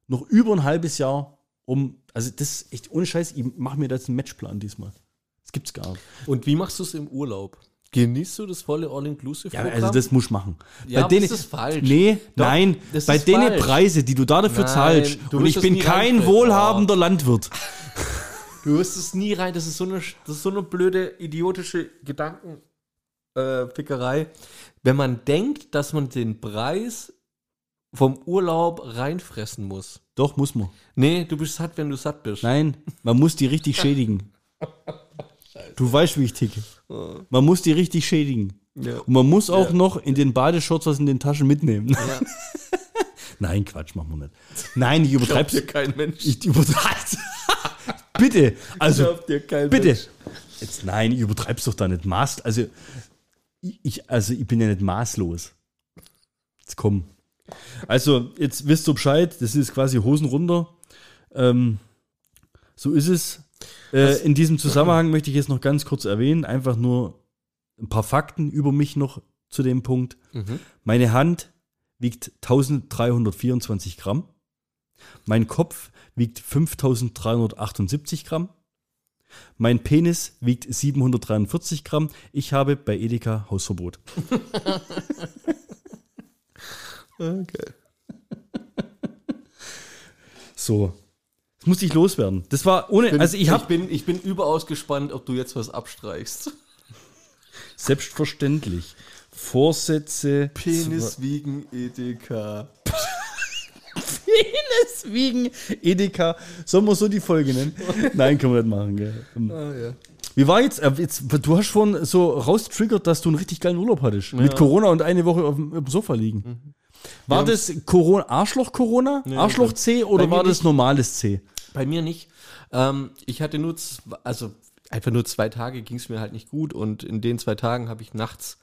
noch über ein halbes Jahr um, also das ist echt ohne Scheiß, ich mache mir da jetzt einen Matchplan diesmal. Das gibt's gar nicht. Und wie machst du es im Urlaub? Genießt du das volle All-Inclusive? Ja, also das muss ich machen. Ja, bei denen, das ist falsch. Nee, Doch, nein, bei ist denen falsch. Preise, die du da dafür Nein, zahlst. du Und ich bin kein wohlhabender Landwirt. Du wirst es nie rein. Das ist so eine, das ist so eine blöde, idiotische Gedankenfickerei. Äh. Wenn man denkt, dass man den Preis vom Urlaub reinfressen muss. Doch, muss man. Nee, du bist satt, wenn du satt bist. Nein, man muss die richtig schädigen. Du weißt, wie ich ticke. Man muss die richtig schädigen. Ja. Und man muss auch Ja. noch in den Badeshorts was in den Taschen mitnehmen. Ja. Nein, Quatsch, machen wir nicht. Nein, ich Glaubt übertreib's. dir kein Mensch. Ich übertreib's. Bitte. Also, Glaubt dir kein bitte. Mensch. Jetzt, nein, ich übertreib's doch da nicht. Maß, also, ich- ich, also, ich bin ja nicht maßlos. Jetzt komm. Also, jetzt wisst ihr Bescheid, das ist quasi Hosen runter. Ähm, so ist es. Äh, in diesem Zusammenhang möchte ich jetzt noch ganz kurz erwähnen, einfach nur ein paar Fakten über mich noch zu dem Punkt. Mhm. Meine Hand wiegt 1324 Gramm. Mein Kopf wiegt 5378 Gramm. Mein Penis wiegt 743 Gramm. Ich habe bei Edeka Hausverbot. Okay. So. Das musste ich loswerden. Das war ohne, also ich habe bin, ich bin überaus gespannt, ob du jetzt was abstreichst. selbstverständlich Vorsätze. Penis wiegen EDK. Penis wiegen Edeka. Sollen wir so die Folge nennen? Nein, können wir nicht machen. Gell. Ah, ja. Wie war jetzt, äh, jetzt, du hast vorhin so raustriggert, dass du einen richtig geilen Urlaub hattest. Mit Corona und eine Woche auf dem, auf dem Sofa liegen. War das Corona, Arschloch-Corona? Arschloch-C oder war das nicht. normales C? Bei mir nicht. Ähm, ich hatte nur, also einfach nur zwei Tage ging es mir halt nicht gut und in den zwei Tagen habe ich nachts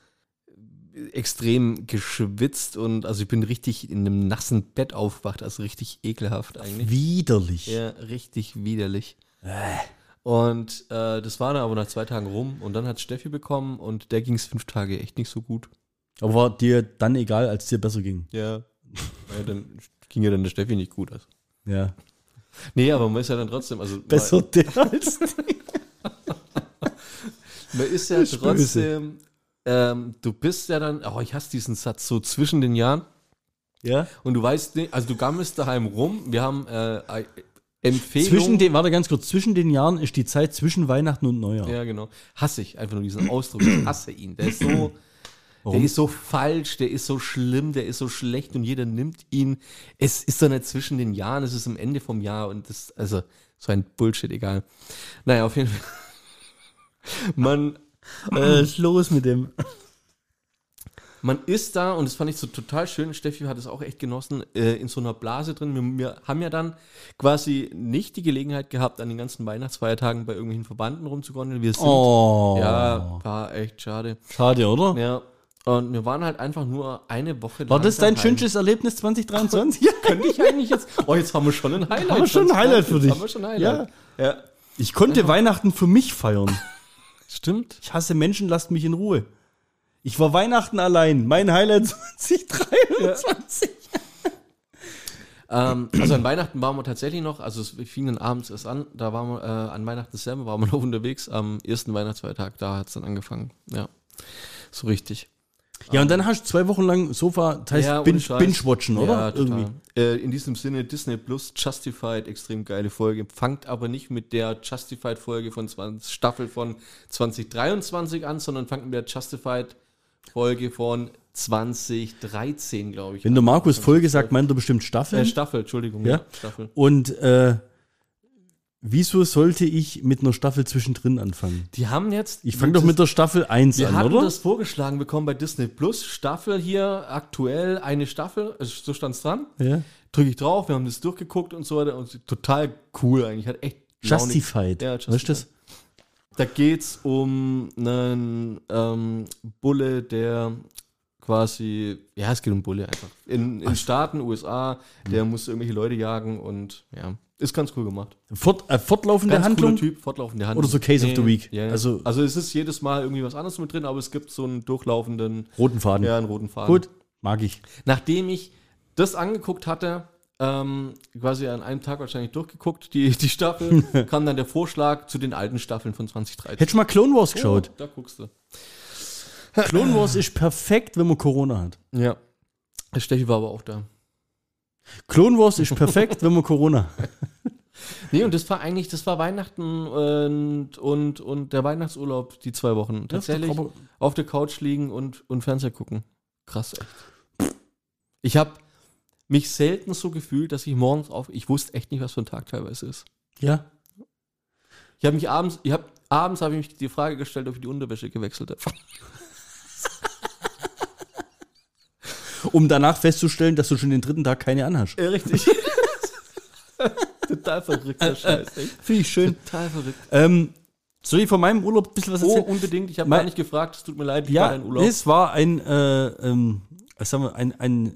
extrem geschwitzt und also ich bin richtig in einem nassen Bett aufgewacht, also richtig ekelhaft eigentlich. Widerlich. Ja, richtig widerlich. Und äh, das war dann aber nach zwei Tagen rum und dann hat Steffi bekommen und der ging es fünf Tage echt nicht so gut. Aber war dir dann egal, als es dir besser ging? Ja. ja dann ging ja dann der Steffi nicht gut. Also. Ja. Nee, aber man ist ja dann trotzdem, also Besser der als Man ist ja ist trotzdem, ähm, du bist ja dann, oh, ich hasse diesen Satz, so zwischen den Jahren Ja. und du weißt nicht, also du gammelst daheim rum, wir haben äh, Empfehlung. Zwischen den, warte ganz kurz, zwischen den Jahren ist die Zeit zwischen Weihnachten und Neujahr. Ja, genau. Hasse ich einfach nur diesen Ausdruck. Ich hasse ihn. Der ist so, der ist so falsch, der ist so schlimm, der ist so schlecht und jeder nimmt ihn. Es ist doch nicht zwischen den Jahren, es ist am Ende vom Jahr und das, also, so ein Bullshit, egal. Naja, auf jeden Fall. Man, Äh, ist los mit dem. Man ist da, und das fand ich so total schön, Steffi hat es auch echt genossen, äh, in so einer Blase drin. Wir, wir haben ja dann quasi nicht die Gelegenheit gehabt, an den ganzen Weihnachtsfeiertagen bei irgendwelchen Verbanden rumzugondeln. Wir sind, Oh. ja, war echt schade. Schade, oder? Ja, und wir waren halt einfach nur eine Woche War lang das dein daheim. schönstes Erlebnis 2023? ja. Könnte ich eigentlich jetzt. Oh, jetzt haben wir schon ein Highlight. Haben wir schon ein Highlight für dich. Haben wir schon ein Highlight. Ja. Ich konnte Weihnachten für mich feiern. Stimmt. Ich hasse Menschen, lasst mich in Ruhe. Ich war Weihnachten allein. Mein Highlight 2023. Ähm, also an Weihnachten waren wir tatsächlich noch, also es fing dann abends erst an, da waren wir, äh, an Weihnachten selber waren wir noch unterwegs, am ersten Weihnachtsfeiertag, da hat es dann angefangen, ja. So richtig. Ja, und dann hast du zwei Wochen lang Sofa, das heißt Ja, Binge-. Binge-Watchen, oder? Ja, total. Irgendwie. Äh, in diesem Sinne Disney Plus Justified, extrem geile Folge. Fangt aber nicht mit der Justified-Folge von 20, Staffel von 2023 an, sondern fangt mit der Justified-Folge von 2013, glaube ich. Wenn der an. Markus Folge sagt, meint er bestimmt Staffel. Äh, Staffel, Entschuldigung. Ja. Staffel. Und äh, wieso sollte ich mit einer Staffel zwischendrin anfangen? Die haben jetzt. Ich fange doch mit der Staffel 1 Wir an, hatten oder? das vorgeschlagen bekommen bei Disney Plus. Staffel hier, aktuell eine Staffel, also so stand es dran. ja. Drücke ich drauf, wir haben das durchgeguckt und so weiter. Und total cool eigentlich. Hat echt. launig- Justified. Ja, Weißt du das? Da geht es um einen ähm, Bulle, der quasi, ja, es geht um Bulle einfach. In, in Staaten, USA, der muss irgendwelche Leute jagen und ja, ist ganz cool gemacht. Fort, äh, fortlaufende Ganz Handlung? Typ, fortlaufende Handlung. Oder so Case of the Week. Ja. Also- Also, es ist jedes Mal irgendwie was anderes mit drin, aber es gibt so einen durchlaufenden, Roten Faden. ja, einen roten Faden. Gut, mag ich. Nachdem ich das angeguckt hatte, ähm, quasi an einem Tag wahrscheinlich durchgeguckt, die, die Staffel, kam dann der Vorschlag zu den alten Staffeln von 2013. Hättest du mal Clone Wars geschaut? Oh, da guckst du. Clone Wars ist perfekt, wenn man Corona hat. Ja. Der Steffi war aber auch da. Clone Wars ist perfekt, wenn man Corona. Nee, und das war eigentlich, das war Weihnachten und, und, und der Weihnachtsurlaub, die zwei Wochen. Tatsächlich aber- auf der Couch liegen und, und Fernseher gucken. Krass, echt. Ich habe mich selten so gefühlt, dass ich morgens auf, ich wusste echt nicht, was für ein Tag teilweise ist. Ja. Ich habe mich abends, ich hab, abends habe ich mich die Frage gestellt, ob ich die Unterwäsche gewechselt habe. Um danach festzustellen, dass du schon den dritten Tag keine anhast. Ja, richtig. Total verrückter Scheiß, echt. Finde ich schön. Total verrückt. Ähm, soll ich von meinem Urlaub ein bisschen was Oh, erzählen? unbedingt. Ich habe gar nicht gefragt, es tut mir leid, wie war ja, dein Urlaub? es war ein, äh, ähm, was sagen wir, ein, ein,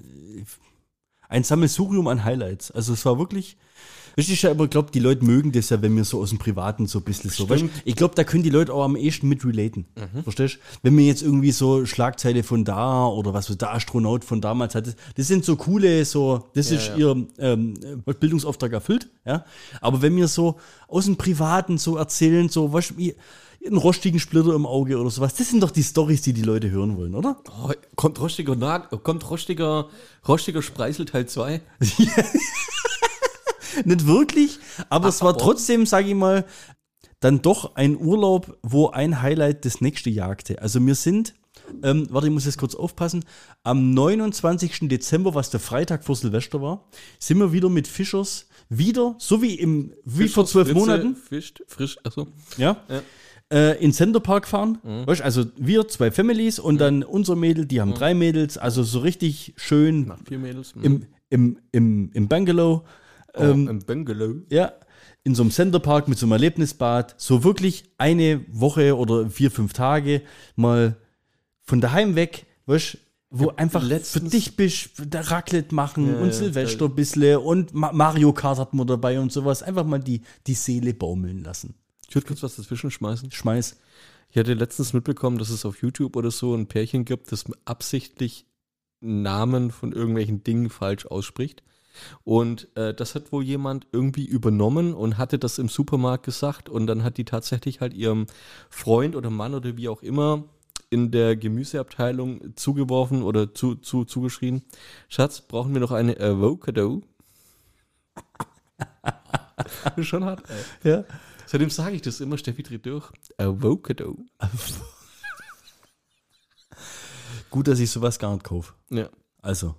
ein Sammelsurium an Highlights. Also es war wirklich, weißt du, ich aber glaube, die Leute mögen das ja, wenn wir so aus dem Privaten so ein bisschen so, weißt, ich glaube, da können die Leute auch am ehesten mit relaten. Verstehst du? Wenn mir jetzt irgendwie so Schlagzeile von da oder was, der Astronaut von damals hat, das, sind so coole, so, das ist ja. ihr ähm, Bildungsauftrag erfüllt, ja. Aber wenn wir so aus dem Privaten so erzählen, so, weißt du, wie, einen rostigen Splitter im Auge oder sowas, das sind doch die Stories, die die Leute hören wollen, oder? Oh, kommt rostiger Nag kommt rostiger, rostiger Spreisel Teil 2? Nicht wirklich, aber es war aber- trotzdem, sage ich mal, dann doch ein Urlaub, wo ein Highlight das nächste jagte. Also wir sind, ähm, warte, ich muss jetzt kurz aufpassen, am 29. Dezember, was der Freitag vor Silvester war, sind wir wieder mit Fischers wieder, so wie im wie vor zwölf Monaten, Fisch, frisch, achso. ja, Ja. Äh, in Centerpark fahren. Weißt, du, also wir zwei Families und dann unser Mädel, die haben drei Mädels, also so richtig schön Nach vier Mädels. im, im, im, im Bungalow. Oh, im Bungalow. Ja, in so einem Centerpark mit so einem Erlebnisbad, so wirklich eine Woche oder vier, fünf Tage mal von daheim weg, weißt, wo einfach für dich bist, der Raclette machen Ja, und ja, Silvester ein bisschen und Ma Mario Kart hatten wir dabei und sowas. Einfach mal die, die Seele baumeln lassen. Ich würde kurz was dazwischen schmeißen. Schmeiß. Ich hatte letztens mitbekommen, dass es auf YouTube oder so ein Pärchen gibt, das absichtlich Namen von irgendwelchen Dingen falsch ausspricht. Und äh, das hat wohl jemand irgendwie übernommen und hatte das im Supermarkt gesagt. Und dann hat die tatsächlich halt ihrem Freund oder Mann oder wie auch immer in der Gemüseabteilung zugeworfen oder zu, zu, zugeschrien, Schatz, brauchen wir noch eine Avocado? Schon hart, ey. Ja. Seitdem sage ich das immer, Steffi dreht durch. Avocado. Gut, dass ich sowas gar nicht kaufe. Ja. Also,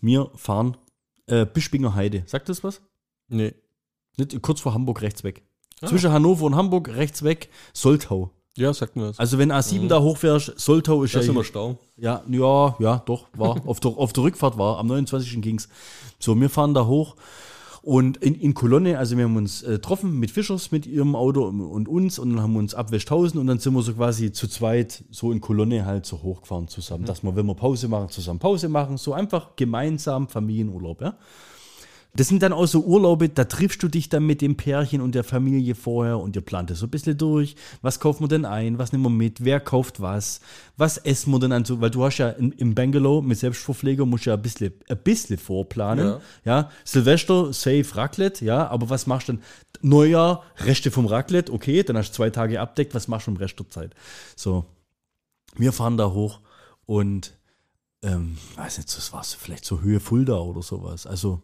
wir fahren äh, Bispinger Heide. Sagt das was? Nee. Nicht, kurz vor Hamburg rechts weg. Ah. Zwischen Hannover und Hamburg rechts weg, Soltau. Ja, sagt mir was. Also wenn A7 da hochfährst, Soltau ist da ist ja immer hier- Stau. Ja, ja, ja, doch, war. auf, der, auf der Rückfahrt war, am 29. ging's. So, wir fahren da hoch und in, in Kolonne, also wir haben uns äh, getroffen mit Fischers, mit ihrem Auto und, uns. Und dann haben wir uns ab Westhausen und dann sind wir so quasi zu zweit so in Kolonne halt so hochgefahren zusammen, dass wir, wenn wir Pause machen, zusammen Pause machen, so einfach gemeinsam Familienurlaub, ja. Das sind dann auch so Urlaube, da triffst du dich dann mit dem Pärchen und der Familie vorher und ihr plant es so ein bisschen durch. Was kaufen wir denn ein? Was nehmen wir mit? Wer kauft was? Was essen wir denn an so? Weil du hast ja in, im Bungalow mit Selbstverpfleger musst du ja ein bisschen, ein bisschen vorplanen. Ja. Ja. Silvester, safe Raclette, ja, aber was machst du denn? Neujahr, Reste vom Raclette, okay, dann hast du zwei Tage abdeckt, was machst du im Rest der Zeit? So, wir fahren da hoch und ähm, weiß nicht, das war so vielleicht so Höhe Fulda oder sowas. Also,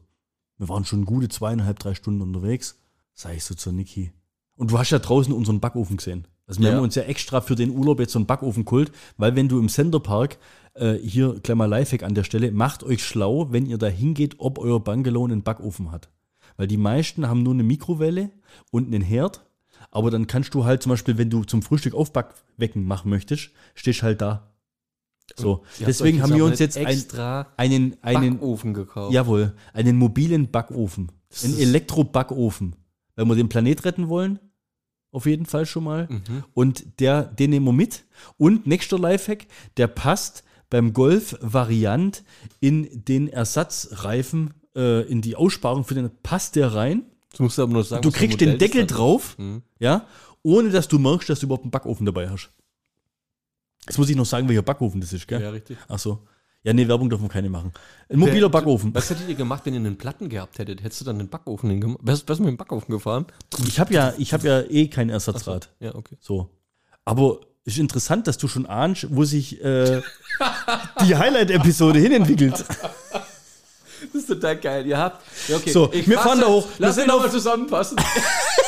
wir waren schon gute zweieinhalb, drei Stunden unterwegs, sag ich so zur Niki. Und du hast ja draußen unseren Backofen gesehen. Also, wir Ja. haben uns ja extra für den Urlaub jetzt so einen Backofen geholt, weil wenn du im Centerpark, äh, hier mal Lifehack an der Stelle, macht euch schlau, wenn ihr da hingeht, ob euer Bungalow einen Backofen hat. Weil die meisten haben nur eine Mikrowelle und einen Herd. Aber dann kannst du halt zum Beispiel, wenn du zum Frühstück Aufbackwecken machen möchtest, stehst halt da. So, deswegen haben wir uns jetzt ein, einen, einen, Backofen gekauft. jawohl, einen mobilen Backofen. Einen ist- Elektro-Backofen. Wenn wir den Planet retten wollen, auf jeden Fall schon mal. Mhm. Und der, den nehmen wir mit. Und nächster Lifehack, der passt beim Golf-Variant in den Ersatzreifen, äh, in die Aussparung für den, passt der rein. Du musst aber nur sagen, Du kriegst den das Deckel drauf, Mhm. ja, ohne dass du merkst, dass du überhaupt einen Backofen dabei hast. Jetzt muss ich noch sagen, welcher Backofen das ist, gell? Ja, richtig. Ach so. Ja, nee, Werbung dürfen wir keine machen. Ein mobiler Backofen. Was hättet ihr gemacht, wenn ihr einen Platten gehabt hättet? Hättest du dann einen Backofen hingemacht? Wärst, wärst du mit dem Backofen gefahren? Ich habe ja, ich hab ja eh kein Ersatzrad. Ja, okay. So. Aber ist interessant, dass du schon ahnst, wo sich äh, die Highlight-Episode hinentwickelt. Das ist total geil. Ihr habt. Ja, okay. So, wir fahren da hoch. Wir Lass sind mich nochmal zusammenpassen.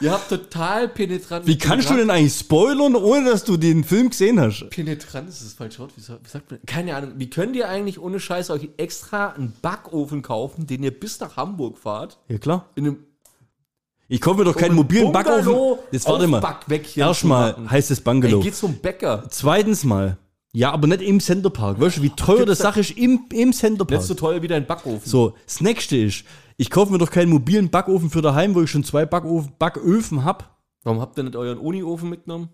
ihr habt total penetrant. Wie kannst du denn eigentlich spoilern, ohne dass du den Film gesehen hast? Penetrant ist das falsche Wort. Wie, sa- wie sagt man? Keine Ahnung. Wie könnt ihr eigentlich ohne Scheiß euch extra einen Backofen kaufen, den ihr bis nach Hamburg fahrt? Ja, klar. In einem Ich kaufe mir doch keinen um mobilen Bungalow Backofen. Jetzt warte mal. Erstmal heißt es Ey, Bungalow. geht zum Bäcker. Zweitens mal. Ja, aber nicht im Centerpark. Weißt du, wie teuer das Sache ist im, im Centerpark? Nicht so teuer wie dein Backofen. So, das nächste ist, ich kaufe mir doch keinen mobilen Backofen für daheim, wo ich schon zwei Backofen, Backöfen hab. Warum habt ihr nicht euren Uni-Ofen mitgenommen?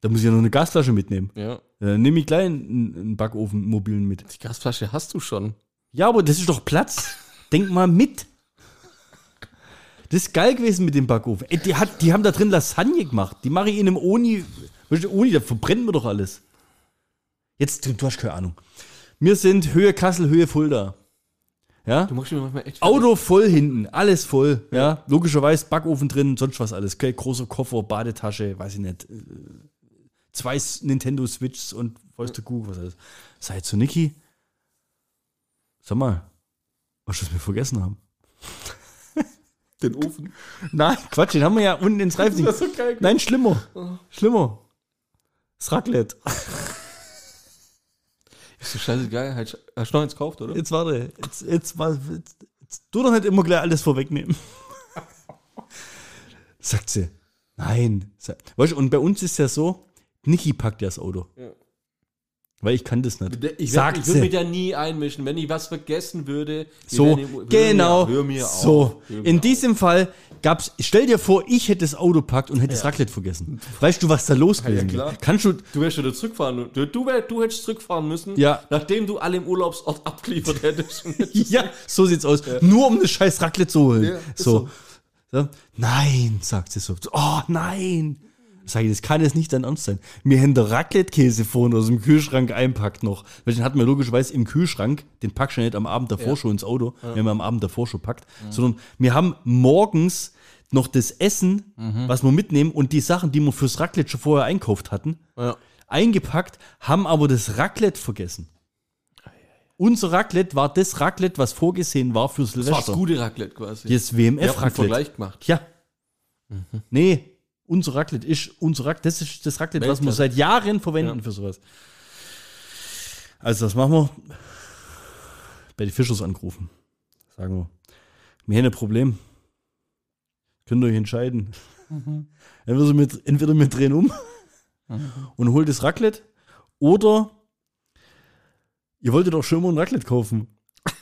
Da muss ich ja noch eine Gasflasche mitnehmen. Ja. Dann nehme ich gleich einen, einen Backofen mobilen mit. Die Gasflasche hast du schon. Ja, aber das ist doch Platz. Denk mal mit. Das ist geil gewesen mit dem Backofen. Ey, die, hat, die haben da drin Lasagne gemacht. Die mache ich in einem du, Uni, da verbrennen wir doch alles. Jetzt, du, du hast keine Ahnung. Wir sind Höhe Kassel, Höhe Fulda. Ja? Du machst mir manchmal echt Auto voll hinten, alles voll. Ja, logischerweise Backofen drin, sonst was alles. Okay, großer Koffer, Badetasche, weiß ich nicht. äh, Zwei Nintendo Switches und weißt du Kuh, was alles. Seid zu Niki. Sag mal, was wir vergessen haben. den Ofen. Nein, Quatsch, den haben wir ja unten ins ist so. Nein, schlimmer. Schlimmer. Das Raclette. Ist so scheißegal. Hast du noch eins gekauft, oder? Jetzt warte. Jetzt, jetzt, jetzt, jetzt du doch nicht immer gleich alles vorwegnehmen. Sagt sie. Nein. Weißt du, und bei uns ist ja so, Niki packt ja das Auto. Ja. Weil ich kann das nicht. Ich, Sagt ich würde mich da nie einmischen. Wenn ich was vergessen würde, So, wären genau. Mir, hör mir so. Hör mir in auf. diesem Fall gab's, stell dir vor, ich hätte das Auto packt und hätte das Raclette vergessen. Weißt du, was da los gewesen wäre? Kannst du, Du wärst wieder zurückfahren. Du, du, wär, du hättest zurückfahren müssen, Ja. nachdem du alle im Urlaubsort abgeliefert hättest. ja, so sieht's aus. Nur um das scheiß Raclette zu holen. Ja, so. so. Nein, sagt sie so. Oh, nein. Sag ich, das kann jetzt nicht dein Ernst sein. Wir haben den Raclette-Käse vorhin aus dem Kühlschrank einpackt noch. Weil den hatten wir logischerweise im Kühlschrank. Den packst du ja nicht am Abend davor Ja. schon ins Auto, wenn man am Abend davor schon packt. Sondern wir haben morgens noch das Essen, was wir mitnehmen und die Sachen, die wir fürs Raclette schon vorher einkauft hatten, ja. eingepackt, haben aber das Raclette vergessen. Unser Raclette war das Raclette, was vorgesehen war für Das war Silvester. das gute Raclette quasi. Das WMF-Raclette. Vergleich gemacht. Ja. Nee, unser Raclette ist unser Raclette. Das ist das Raclette, was wir seit Jahren verwenden Ja. für sowas. Also, das machen wir. Bei den Fischers angerufen. Sagen wir. Wir haben ein Problem. Könnt ihr euch entscheiden. Entweder, wir, entweder wir drehen um und holt das Raclette oder ihr wolltet doch schon mal ein Raclette kaufen.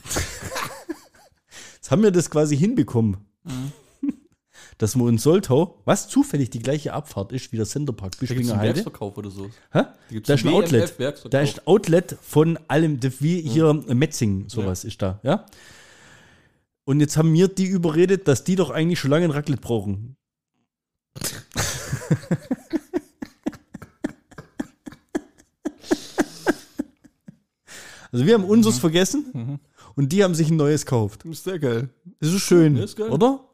Jetzt haben wir das quasi hinbekommen dass wir in Soltau, was zufällig die gleiche Abfahrt ist wie der Centerpark Da gibt es Bischwinger einen Heide, Werksverkauf oder so. Hä? da ist ein einen Outlet. WMF-Werksverkauf. Da ist ein Outlet von allem, das wie hier Metzing, sowas ist da, ja? Und jetzt haben wir die überredet, dass die doch eigentlich schon lange ein Raclette brauchen. also wir haben unseres vergessen und die haben sich ein neues gekauft. Das ist sehr geil. Das ist schön, Ja, ist geil. oder?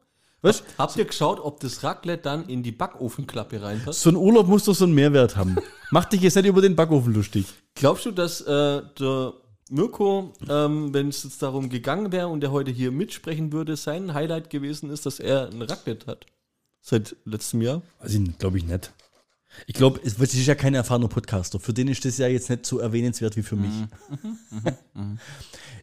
Weißt Habt ihr geschaut, ob das Raclette dann in die Backofenklappe reinpasst? so ein Urlaub muss doch so einen Mehrwert haben. Mach dich jetzt nicht über den Backofen lustig. Glaubst du, dass äh, der Mirko, ähm, wenn es jetzt darum gegangen wäre und er heute hier mitsprechen würde, sein Highlight gewesen ist, dass er ein Raclette hat? Seit letztem Jahr? Also, glaube ich nicht. Ich glaube, es es ist ja kein erfahrener Podcaster. Für den ist das ja jetzt nicht so erwähnenswert wie für mich.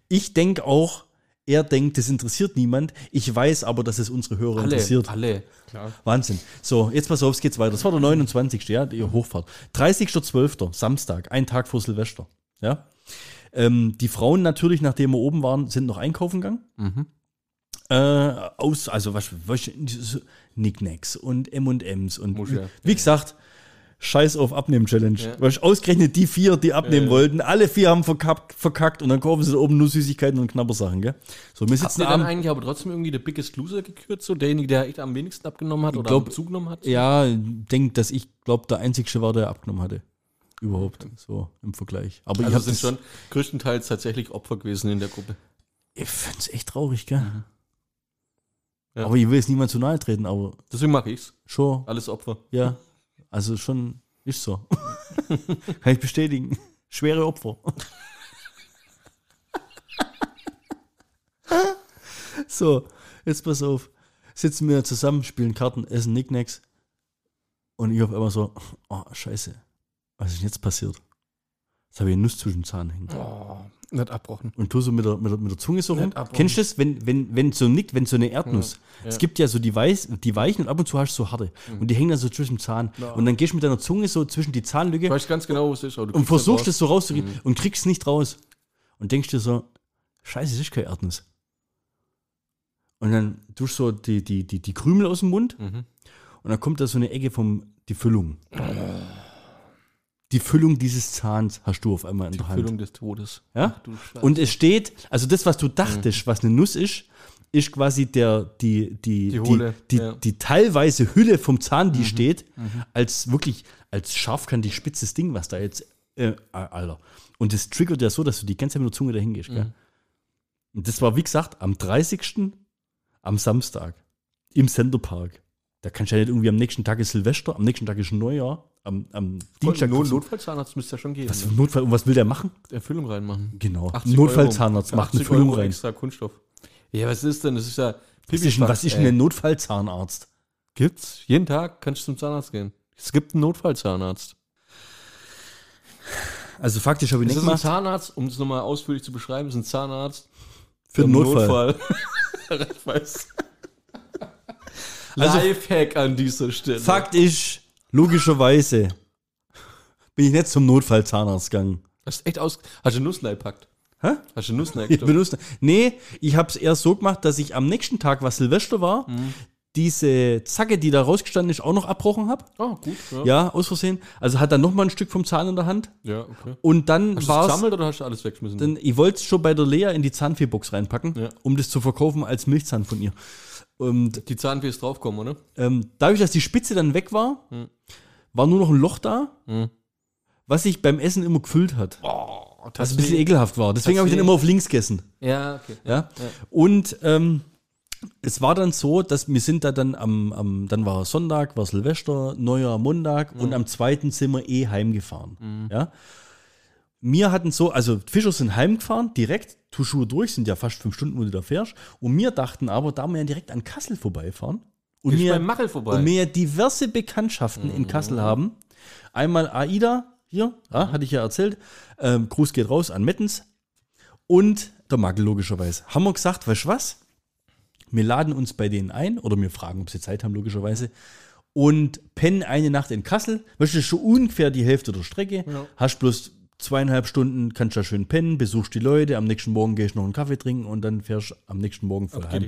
Ich denke auch, er denkt, das interessiert niemand. Ich weiß aber, dass es unsere Hörer interessiert. alle. Klar. Wahnsinn. So, jetzt pass auf, es geht's weiter. Das war der 29. Ja, die Hochfahrt. 30.12. Samstag, ein Tag vor Silvester. Ja. Ähm, die Frauen natürlich, nachdem wir oben waren, sind noch einkaufen gegangen. Äh, aus, also was, was so Knickknacks und M&M's und ja. wie gesagt, Scheiß auf Abnehmen-Challenge. Ja. Weißt, du, ausgerechnet die vier, die abnehmen Ja. wollten, alle vier haben verkackt, verkackt und dann kaufen sie da oben nur Süßigkeiten und Knabbersachen, gell? So, wir Habt sitzen ihr dann eigentlich aber trotzdem irgendwie der Biggest Loser gekürt, so derjenige, der echt am wenigsten abgenommen hat oder glaub- am zugenommen hat? Ja, denk, dass ich glaube, der einzigste war, der abgenommen hatte. Überhaupt, so im Vergleich. Aber ich Also habe sind schon größtenteils tatsächlich Opfer gewesen in der Gruppe. Ich find's echt traurig, gell? Ja. Aber ich will jetzt niemand zu nahe treten, aber Deswegen mache ich's. schon, Alles Opfer. ja. Also schon ist so. Kann ich bestätigen. Schwere Opfer. so, jetzt pass auf. Sitzen wir zusammen, spielen Karten, essen Nicknacks. Und ich auf einmal so, oh, scheiße. Was ist denn jetzt passiert? Jetzt habe ich eine Nuss zwischen den Zahn hängen. Oh, nicht abbrochen. und tu so mit der, mit der, mit der Zunge so rum. Kennst du das, wenn, wenn, wenn so nickt, wenn so eine Erdnuss, Ja, es ja. gibt ja so die, Weiß, die weichen und ab und zu hast du so harte und die hängen dann so zwischen dem Zahn und dann gehst du mit deiner Zunge so zwischen die Zahnlücke weiß ganz genau, wo es ist. du und versuchst es so rauszukriegen und kriegst es nicht raus und denkst dir so, scheiße, es ist keine Erdnuss. Und dann tust du so die, die, die, die Krümel aus dem Mund Mhm. und dann kommt da so eine Ecke vom, die Füllung. Die Füllung dieses Zahns hast du auf einmal in Die der Hand. Füllung des Todes. Ja? Ach. Und es steht, also das, was du dachtest, Mhm. was eine Nuss ist, ist quasi der, die, die, Die die, die, ja. Mhm. die teilweise Hülle vom Zahn, die steht, als wirklich, als scharfkantig spitzes Ding, was da jetzt, äh, Alter. Und das triggert ja so, dass du die ganze Zeit mit der Zunge dahin gehst, Mhm. gell? Und das war, wie gesagt, am 30. am Samstag im Centerpark. Da kannst du ja nicht irgendwie am nächsten Tag ist Silvester, am nächsten Tag ist Neujahr, am, am Dienstag. Not Notfallzahnarzt müsste ja schon gehen. was, ne? Notfall, und was will der machen? Erfüllung reinmachen. Genau. 80 Notfallzahnarzt Euro. macht eine 80 Füllung Euro rein. extra Kunststoff. Ja, was ist denn? Das ist ja Was ist, denn, was ist denn ein Notfallzahnarzt? Gibt's. Jeden Tag kannst du zum Zahnarzt gehen. Es gibt einen Notfallzahnarzt. Also faktisch habe ich Das nicht ist ein gemacht. Zahnarzt, um es nochmal ausführlich zu beschreiben, ist ein Zahnarzt Für den Notfall. Notfall. Also- Lifehack an dieser Stelle. Fakt ist, logischerweise bin ich nicht zum Notfallzahnarzt gegangen. Hast du echt aus. Hast du Nusslein packt? Hä? Hast du Nusslein Ich benutze, nee, ich habe es eher so gemacht, dass ich am nächsten Tag, was Silvester war, Mhm. diese Zacke, die da rausgestanden ist, auch noch abbrochen habe. Oh, gut. Ja, Ja, aus Versehen. Also hat dann noch mal ein Stück vom Zahn in der Hand. ja okay. Und dann Hast du es war es, gesammelt oder hast du alles weggeschmissen? dann, ich wollte es schon bei der Lea in die Zahnfeebox reinpacken, Ja. um das zu verkaufen als Milchzahn von ihr. Und die Zahnfee ist draufkommen, oder? ähm, dadurch, dass die Spitze dann weg war, Hm. war nur noch ein Loch da, Hm. was sich beim Essen immer gefüllt hat. Oh, Was ein bisschen ekelhaft war. Deswegen habe ich dann immer auf links gegessen. Ja, okay. Ja? Und ähm, es war dann so, dass wir sind da dann am, am dann war Sonntag, war Silvester, Neujahr, Montag und am zweiten sind wir eh heimgefahren. Ja? Wir hatten so, also Fischer sind heimgefahren, direkt, Tuschur durch, sind ja fast fünf Stunden, wo du da fährst. Und wir dachten aber, da wir ja direkt an Kassel vorbeifahren und wir, Machel vorbei. und wir ja diverse Bekanntschaften in Kassel haben. Einmal AIDA, hier, ja, hatte ich ja erzählt. Ähm, Gruß geht raus an Mettens. Und der Magel, logischerweise. Haben wir gesagt, weißt du was? Wir laden uns bei denen ein oder wir fragen, ob sie Zeit haben, logischerweise. Und pennen eine Nacht in Kassel. Weißt du, das ist schon ungefähr die Hälfte der Strecke. Ja. Hast bloß zweieinhalb Stunden, kannst da schön pennen, besuchst die Leute. Am nächsten Morgen gehst du noch einen Kaffee trinken und dann fährst am nächsten Morgen voll Okay, heim.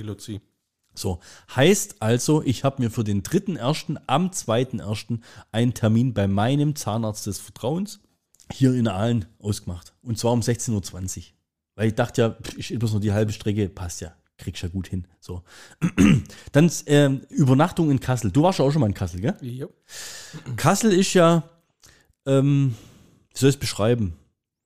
So, heißt also, ich habe mir für den 3.1. am 2.1. einen Termin bei meinem Zahnarzt des Vertrauens hier in Aalen ausgemacht. Und zwar um 16.20 Uhr. Weil ich dachte ja, ich bloß noch die halbe Strecke, passt ja, kriegst ja gut hin. So. Dann ähm, Übernachtung in Kassel. Du warst ja auch schon mal in Kassel, gell? Ja. Kassel ist ja, ähm, wie soll ich es beschreiben?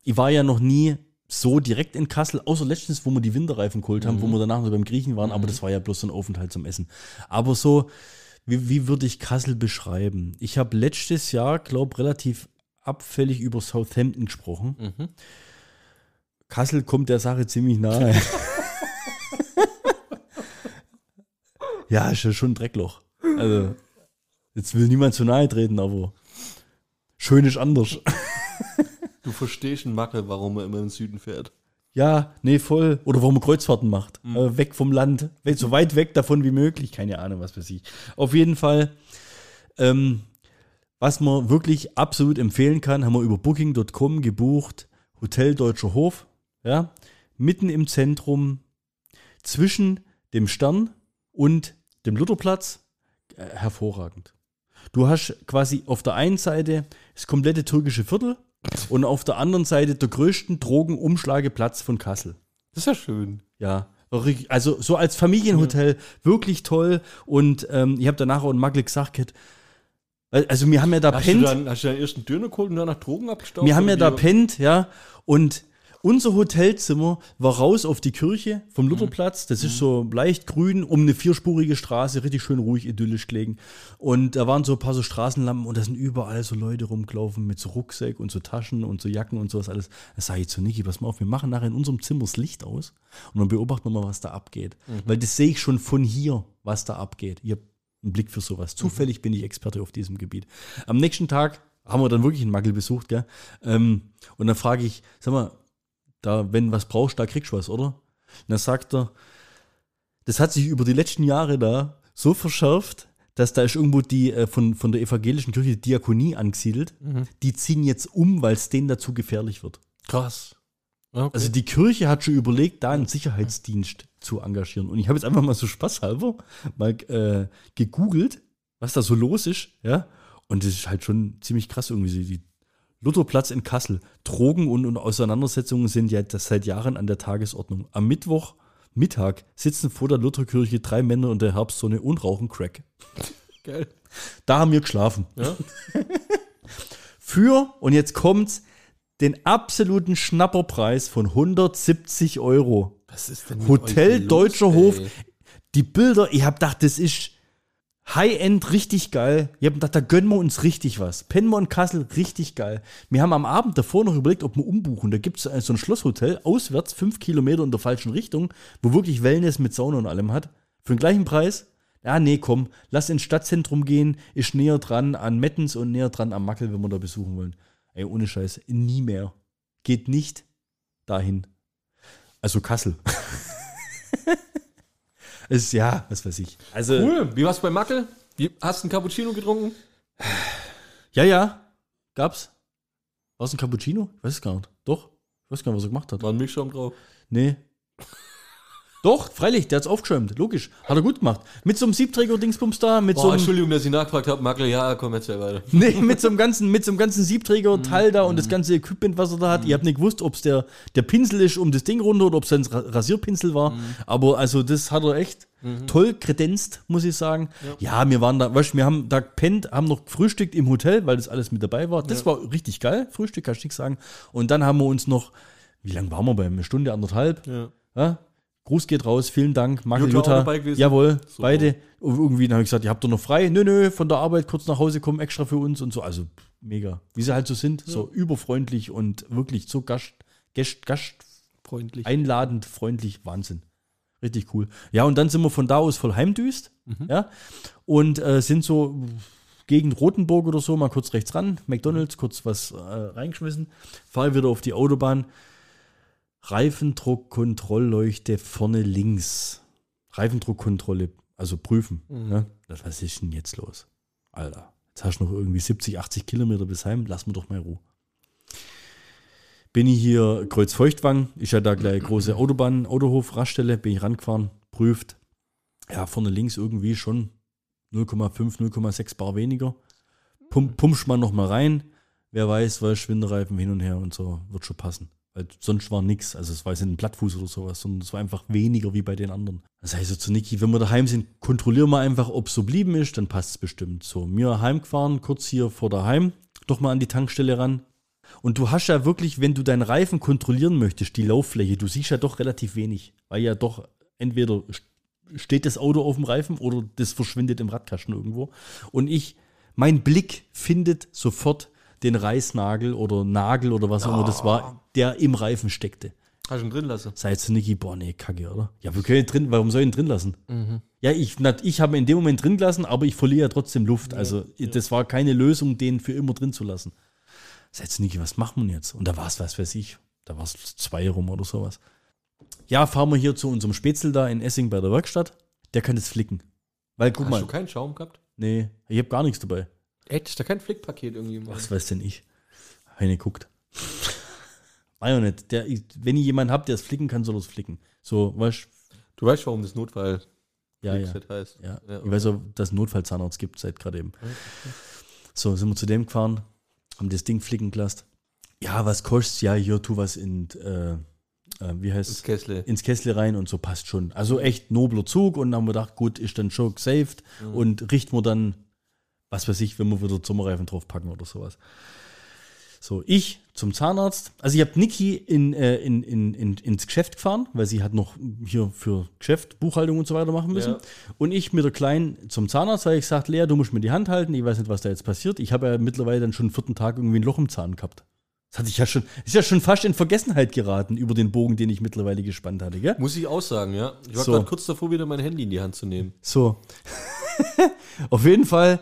Ich war ja noch nie so direkt in Kassel, außer letztens, wo wir die Winterreifen geholt haben, wo wir danach noch beim Griechen waren, aber das war ja bloß so ein Aufenthalt zum Essen. Aber so, wie, wie würde ich Kassel beschreiben? Ich habe letztes Jahr, glaube relativ abfällig über Southampton gesprochen. Kassel kommt der Sache ziemlich nahe. ja, ist ja schon ein Dreckloch. Also, jetzt will niemand zu nahe treten, aber schön ist anders. Du verstehst einen Mackel, warum er immer im Süden fährt. Ja, nee, voll. Oder warum man Kreuzfahrten macht. Äh, weg vom Land. So weit weg davon wie möglich. Keine Ahnung, was weiß ich. Auf jeden Fall, ähm, was man wirklich absolut empfehlen kann, haben wir über Booking.com gebucht. Hotel Deutscher Hof. Ja, mitten im Zentrum, zwischen dem Stern und dem Lutherplatz. Äh, hervorragend. Du hast quasi auf der einen Seite das komplette türkische Viertel und auf der anderen Seite der größten Drogenumschlageplatz von Kassel. Das ist ja schön. Ja, also so als Familienhotel wirklich toll. Und ähm, ich habe danach auch einen Magel gesagt, also wir haben ja da Hast du, pennt, dann, hast du deinen ersten Döner geholt und danach Drogen abgestaubt? wir haben ja da pennt, ja, und unser Hotelzimmer war raus auf die Kirche vom Mhm. Lutherplatz. Das ist so leicht grün, um eine vierspurige Straße, richtig schön ruhig, idyllisch gelegen. Und da waren so ein paar so Straßenlampen und da sind überall so Leute rumgelaufen mit so Rucksack und so Taschen und so Jacken und sowas alles. Da sage ich zu Niki, pass mal auf, wir machen nachher in unserem Zimmer das Licht aus und dann beobachten wir mal, was da abgeht. Mhm. Weil das sehe ich schon von hier, was da abgeht. Ich habe einen Blick für Mhm. sowas. Zufällig bin ich Experte auf diesem Gebiet. Am nächsten Tag haben wir dann wirklich einen Magel besucht, gell? Ähm, und dann frage ich, sag mal, da, wenn was brauchst, da kriegst du was, oder? Und dann sagt er, das hat sich über die letzten Jahre da so verschärft, dass da ist irgendwo die äh, von, von der evangelischen Kirche die Diakonie angesiedelt. Die ziehen jetzt um, weil es denen dazu gefährlich wird. Krass. Okay. Also die Kirche hat schon überlegt, da einen Sicherheitsdienst zu engagieren. Und ich habe jetzt einfach mal so spaßhalber mal äh, gegoogelt, was da so los ist, ja. Und das ist halt schon ziemlich krass irgendwie. Die Lutherplatz in Kassel. Drogen und, und Auseinandersetzungen sind ja seit Jahren an der Tagesordnung. Am Mittwoch Mittag sitzen vor der Lutherkirche drei Männer in der Herbstsonne und rauchen Crack. Geil. Da haben wir geschlafen. Ja? Für, und jetzt kommt's, den absoluten Schnapperpreis von 170 Euro. Was ist denn Hotel Deutscher ey? Hof. Die Bilder, ich hab gedacht, das ist High-End richtig geil. Ich hab gedacht, da gönnen wir uns richtig was. In Kassel richtig geil. Wir haben am Abend davor noch überlegt, ob wir umbuchen. Da gibt's äh, so ein Schlosshotel, auswärts, fünf Kilometer in der falschen Richtung, wo wirklich Wellness mit Sauna und allem hat. Für den gleichen Preis. Ja, nee, komm, lass ins Stadtzentrum gehen, ist näher dran an Mettens und näher dran am Mackel, wenn wir da besuchen wollen. Ey, ohne Scheiß, nie mehr. Geht nicht dahin. Also Kassel. es ist, ja, was weiß ich. Also, Cool. Wie war's bei Mackel? Wie, hast du einen Cappuccino getrunken? ja, ja, gab's. War es ein Cappuccino? Ich weiß es gar nicht. Doch? Ich weiß gar nicht, was er gemacht hat. War ein Milchschaum drauf. Nee. Doch, freilich, der hat's aufgeschäumt. Logisch. Hat er gut gemacht. Mit so einem Siebträger-Dingsbums da, mit Boah, so einem. Entschuldigung, dass ich nachgefragt habe. Mackel, ja, komm, erzähl weiter. Nee, mit so einem ganzen, mit so einem ganzen Siebträger-Teil da und das ganze Equipment, was er da hat. Ihr habt nicht gewusst, ob es der, der Pinsel ist um das Ding runter oder ob es ein Ra- Rasierpinsel war. Aber also, das hat er echt toll kredenzt, muss ich sagen. Ja. wir waren da, weißt du, wir haben da gepennt, haben noch gefrühstückt im Hotel, weil das alles mit dabei war. Das war richtig geil. Frühstück, kann ich nichts sagen. Und dann haben wir uns noch, wie lange waren wir bei? Eine Stunde, anderthalb? Ja. Ja? Gruß geht raus, vielen Dank. Marco Jutta auch Jutta. dabei gewesen? Jawohl, Super. beide. Und irgendwie dann habe ich gesagt, ihr habt doch noch frei. Nö, nö, von der Arbeit kurz nach Hause kommen, extra für uns und so. Also mega. Wie sie halt so sind, so überfreundlich und wirklich so gast, gast, gast Freundlich. einladend, freundlich, Wahnsinn. Richtig cool. Ja, und dann sind wir von da aus voll heimdüst. Ja, und äh, sind so gegen Rothenburg oder so, mal kurz rechts ran, McDonalds, kurz was äh, reingeschmissen, fahre wieder auf die Autobahn. Reifendruckkontrollleuchte vorne links. Reifendruckkontrolle, also prüfen. Ja? Das, was ist denn jetzt los? Alter, jetzt hast du noch irgendwie 70, 80 Kilometer bis heim, lass mir doch mal Ruhe bin ich hier Kreuzfeuchtwang, ist ja da gleich große Autobahn, Autohof, Raststelle, bin ich rangefahren, prüft. Ja, vorne links irgendwie schon 0,5, 0,6 Bar weniger. Pump, pumpst man noch mal rein. Wer weiß, weil Schwindereifen hin und her und so, wird schon passen. Weil sonst war nix. Also es war jetzt ein Plattfuß oder sowas, sondern es war einfach weniger wie bei den anderen. Das heißt so zu Niki, wenn wir daheim sind, kontrollieren wir einfach, ob es so blieben ist, dann passt es bestimmt. So, mir heimgefahren, kurz hier vor daheim, doch mal an die Tankstelle ran, Und du hast ja wirklich, wenn du deinen Reifen kontrollieren möchtest, die Lauffläche, du siehst ja doch relativ wenig, weil ja doch entweder steht das Auto auf dem Reifen oder das verschwindet im Radkasten irgendwo. Und ich, mein Blick findet sofort den Reißnagel oder Nagel oder was auch immer das war, der im Reifen steckte. Hast du ihn drin lassen? Sei jetzt Niki, boah, nee, kacke, oder? Ja, wir können ihn drin, warum soll ich ihn drin lassen? Ja, ich, ich habe ihn in dem Moment drin gelassen, aber ich verliere ja trotzdem Luft. Also, das war keine Lösung, den für immer drin zu lassen. Sei jetzt Niki, was machen wir jetzt? Und da war es, was weiß ich, da war es zwei rum oder sowas. Ja, fahren wir hier zu unserem Spätzl da in Essing bei der Werkstatt. Der kann das flicken. Weil, guck Hast mal, du keinen Schaum gehabt? nee, ich habe gar nichts dabei. Echt? Ist da kein Flickpaket irgendwie? im Was weiß denn ich? Heine guckt. War ja nicht. Der, ich- wenn ihr jemanden habt, der es flicken kann, soll es flicken. So, weißt Du weißt, warum das Notfall ja, ja. Heißt. Ja, Ja, ich weiß auch, dass es Notfallzahnarzt gibt, seit gerade eben. So, sind wir zu dem gefahren, haben das Ding flicken gelassen. Ja, was kostet's? Ja, hier, tu was in, äh, äh, wie heißt Das Kessel. ins Kessel rein und so passt schon. Also echt nobler Zug und dann haben wir gedacht, gut, ist dann schon gesaved und richten wir dann, was weiß ich, wenn wir wieder Sommerreifen draufpacken oder sowas. So, ich zum Zahnarzt. Also ich habe Niki in, äh, in, in, in, ins Geschäft gefahren, weil sie hat noch hier für Geschäft, Buchhaltung und so weiter machen müssen. Ja. Und ich mit der Kleinen zum Zahnarzt, weil ich gesagt, Lea, du musst mir die Hand halten, ich weiß nicht, was da jetzt passiert. Ich habe ja mittlerweile dann schon am vierten Tag irgendwie ein Loch im Zahn gehabt. Das hatte ich ja schon, ist ja schon fast in Vergessenheit geraten über den Bogen, den ich mittlerweile gespannt hatte, gell? Muss ich auch sagen, ja. Ich war So. gerade kurz davor, wieder mein Handy in die Hand zu nehmen. So. Auf jeden Fall.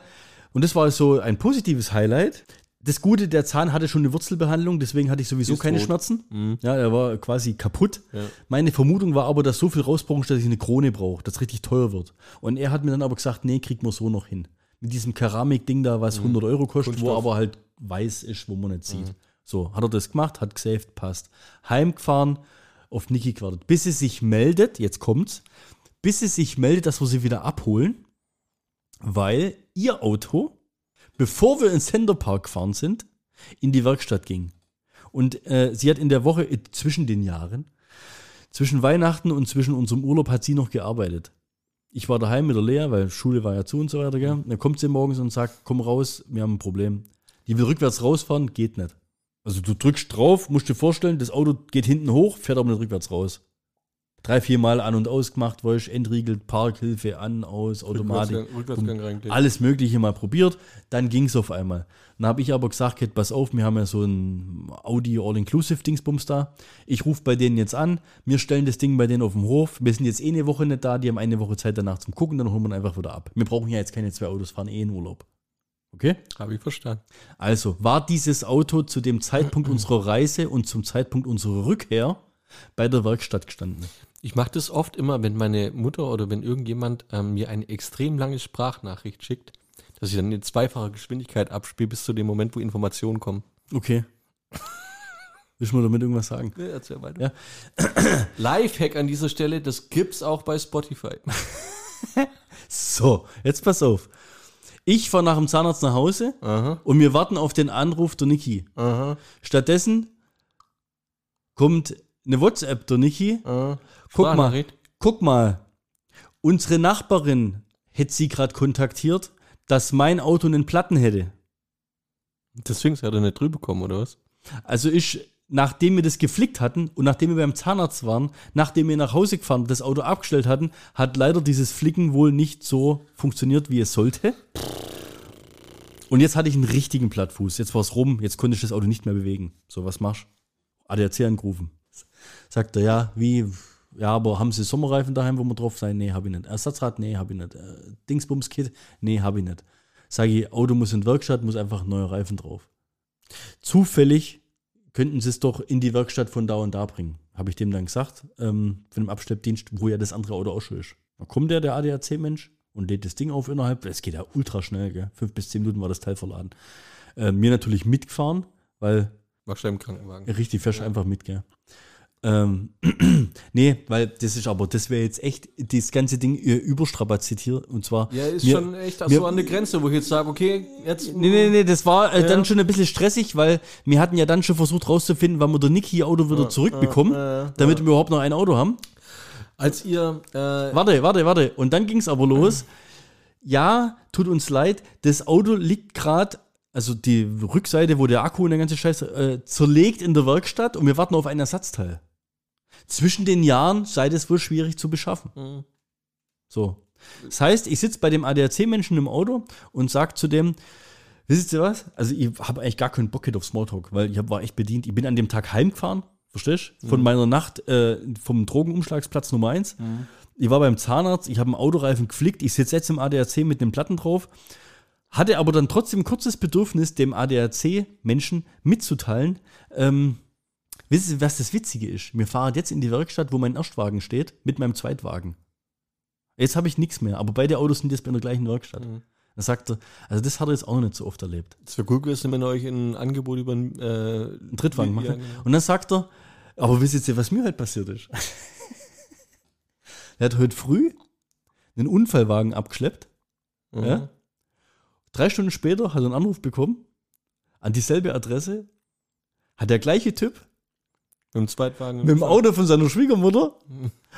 Und das war so ein positives Highlight. Das Gute, der Zahn hatte schon eine Wurzelbehandlung, deswegen hatte ich sowieso Ist keine tot. Schmerzen. Ja, er war quasi kaputt. Ja. Meine Vermutung war aber, dass so viel rausbraucht, dass ich eine Krone brauche, das richtig teuer wird. Und er hat mir dann aber gesagt, nee, kriegt man so noch hin. Mit diesem Keramikding da, was 100 Euro kostet, wo Kunststoff. aber halt weiß ist, wo man nicht sieht. So, hat er das gemacht, hat gesaved, passt. Heimgefahren, auf Niki gewartet, bis sie sich meldet, jetzt kommt's, bis sie sich meldet, dass wir sie wieder abholen, weil ihr Auto, bevor wir ins Centerpark gefahren sind, in die Werkstatt ging. Und äh, sie hat in der Woche äh, zwischen den Jahren, zwischen Weihnachten und zwischen unserem Urlaub, hat sie noch gearbeitet. Ich war daheim mit der Lea, weil Schule war ja zu und so weiter. Gell? Dann kommt sie morgens und sagt, komm raus, wir haben ein Problem. Die will rückwärts rausfahren, geht nicht. Also du drückst drauf, musst dir vorstellen, das Auto geht hinten hoch, fährt aber nicht rückwärts raus. Drei, vier Mal an- und ausgemacht, weißt, entriegelt, Parkhilfe an, aus, Automatik. Rückwärtsgang, Rückwärtsgang. Alles Mögliche mal probiert, dann ging es auf einmal. Dann habe ich aber gesagt, Kate, pass auf, wir haben ja so ein Audi All-Inclusive-Dingsbums da. Ich rufe bei denen jetzt an, wir stellen das Ding bei denen auf dem Hof. Wir sind jetzt eh eine Woche nicht da, die haben eine Woche Zeit danach zum Gucken, dann holen wir einfach wieder ab. Wir brauchen ja jetzt keine zwei Autos, fahren eh in Urlaub. Okay? Habe ich verstanden. Also war dieses Auto zu dem Zeitpunkt unserer Reise und zum Zeitpunkt unserer Rückkehr bei der Werkstatt gestanden. Ich mache das oft immer, wenn meine Mutter oder wenn irgendjemand ähm, mir eine extrem lange Sprachnachricht schickt, dass ich dann in zweifacher Geschwindigkeit abspiele bis zu dem Moment, wo Informationen kommen. Okay. Willst du mir damit irgendwas sagen? Ja, erzähl weiter. Ja. Lifehack an dieser Stelle, das gibt's auch bei Spotify. So, jetzt pass auf. Ich fahre nach dem Zahnarzt nach Hause Aha, und wir warten auf den Anruf der Niki. aha, Stattdessen kommt eine WhatsApp der Niki. aha. Guck mal, guck mal. Unsere Nachbarin hätte sie gerade kontaktiert, dass mein Auto einen Platten hätte. Deswegen hat er nicht drüber bekommen, oder was? Also ich, nachdem wir das geflickt hatten und nachdem wir beim Zahnarzt waren, nachdem wir nach Hause gefahren und das Auto abgestellt hatten, hat leider dieses Flicken wohl nicht so funktioniert, wie es sollte. Und jetzt hatte ich einen richtigen Plattfuß. Jetzt war es rum, jetzt konnte ich das Auto nicht mehr bewegen. So, was machst du? ADAC angerufen. Sagt er, ja, wie, ja, aber haben Sie Sommerreifen daheim, wo wir drauf sein? Nee, habe ich nicht. Ersatzrad? Nee, habe ich nicht. Äh, Dingsbums-Kit? Nee, habe ich nicht. Sage ich, Auto muss in die Werkstatt, muss einfach ein neuer Reifen drauf. Zufällig könnten sie es doch in die Werkstatt von da und da bringen. Habe ich dem dann gesagt, ähm, von dem Abschleppdienst, wo ja das andere Auto auch schon ist. Da kommt der, der ADAC-Mensch, und lädt das Ding auf innerhalb, es geht ja ultra schnell, gell? Fünf bis zehn Minuten war das Teil verladen. Äh, mir natürlich mitgefahren, weil Warst du im Krankenwagen? richtig fährst einfach mit, gell? Ähm, nee, weil das ist aber, das wäre jetzt echt das ganze Ding äh, überstrapaziert hier. Und zwar. Ja, ist mir- schon echt mir- so an der Grenze, wo ich jetzt sage, okay, jetzt. Nee, nee, nee, das war äh, Ja. dann schon ein bisschen stressig, weil wir hatten ja dann schon versucht rauszufinden, wann wir der Niki Auto wieder zurückbekommen, äh, damit wir überhaupt noch ein Auto haben. Als ihr, äh, Warte, warte, warte. Und dann ging es aber los. Ja, tut uns leid, das Auto liegt gerade, also die Rückseite, wo der Akku und der ganze Scheiß äh, zerlegt in der Werkstatt und wir warten auf ein Ersatzteil. Zwischen den Jahren sei das wohl schwierig zu beschaffen. Mhm. So. Das heißt, ich sitze bei dem ADAC-Menschen im Auto und sage zu dem, wisst ihr was? Also ich habe eigentlich gar keinen Bock auf Smalltalk, weil ich hab, war echt bedient. Ich bin an dem Tag heimgefahren, verstehst du? Von meiner Nacht äh, vom Drogenumschlagsplatz Nummer eins. Ich war beim Zahnarzt, ich habe einen Autoreifen geflickt, ich sitze jetzt im ADAC mit den Platten drauf, hatte aber dann trotzdem ein kurzes Bedürfnis, dem ADAC-Menschen mitzuteilen, ähm, wisst ihr, was das Witzige ist? Wir fahren jetzt in die Werkstatt, wo mein Erstwagen steht, mit meinem Zweitwagen. Jetzt habe ich nichts mehr, aber beide Autos sind jetzt bei der gleichen Werkstatt. Mhm. Dann sagt er, also das hat er jetzt auch noch nicht so oft erlebt. Es wäre cool gewesen, wenn ihr euch ein Angebot über ein äh, Einen Drittwagen Ja, machen. genau. Und dann sagt er, aber wisst ihr, was mir halt passiert ist? er hat heute früh einen Unfallwagen abgeschleppt. Mhm. Ja? Drei Stunden später hat er einen Anruf bekommen, an dieselbe Adresse, hat der gleiche Typ Mit dem Zweitwagen. mit dem Auto von seiner Schwiegermutter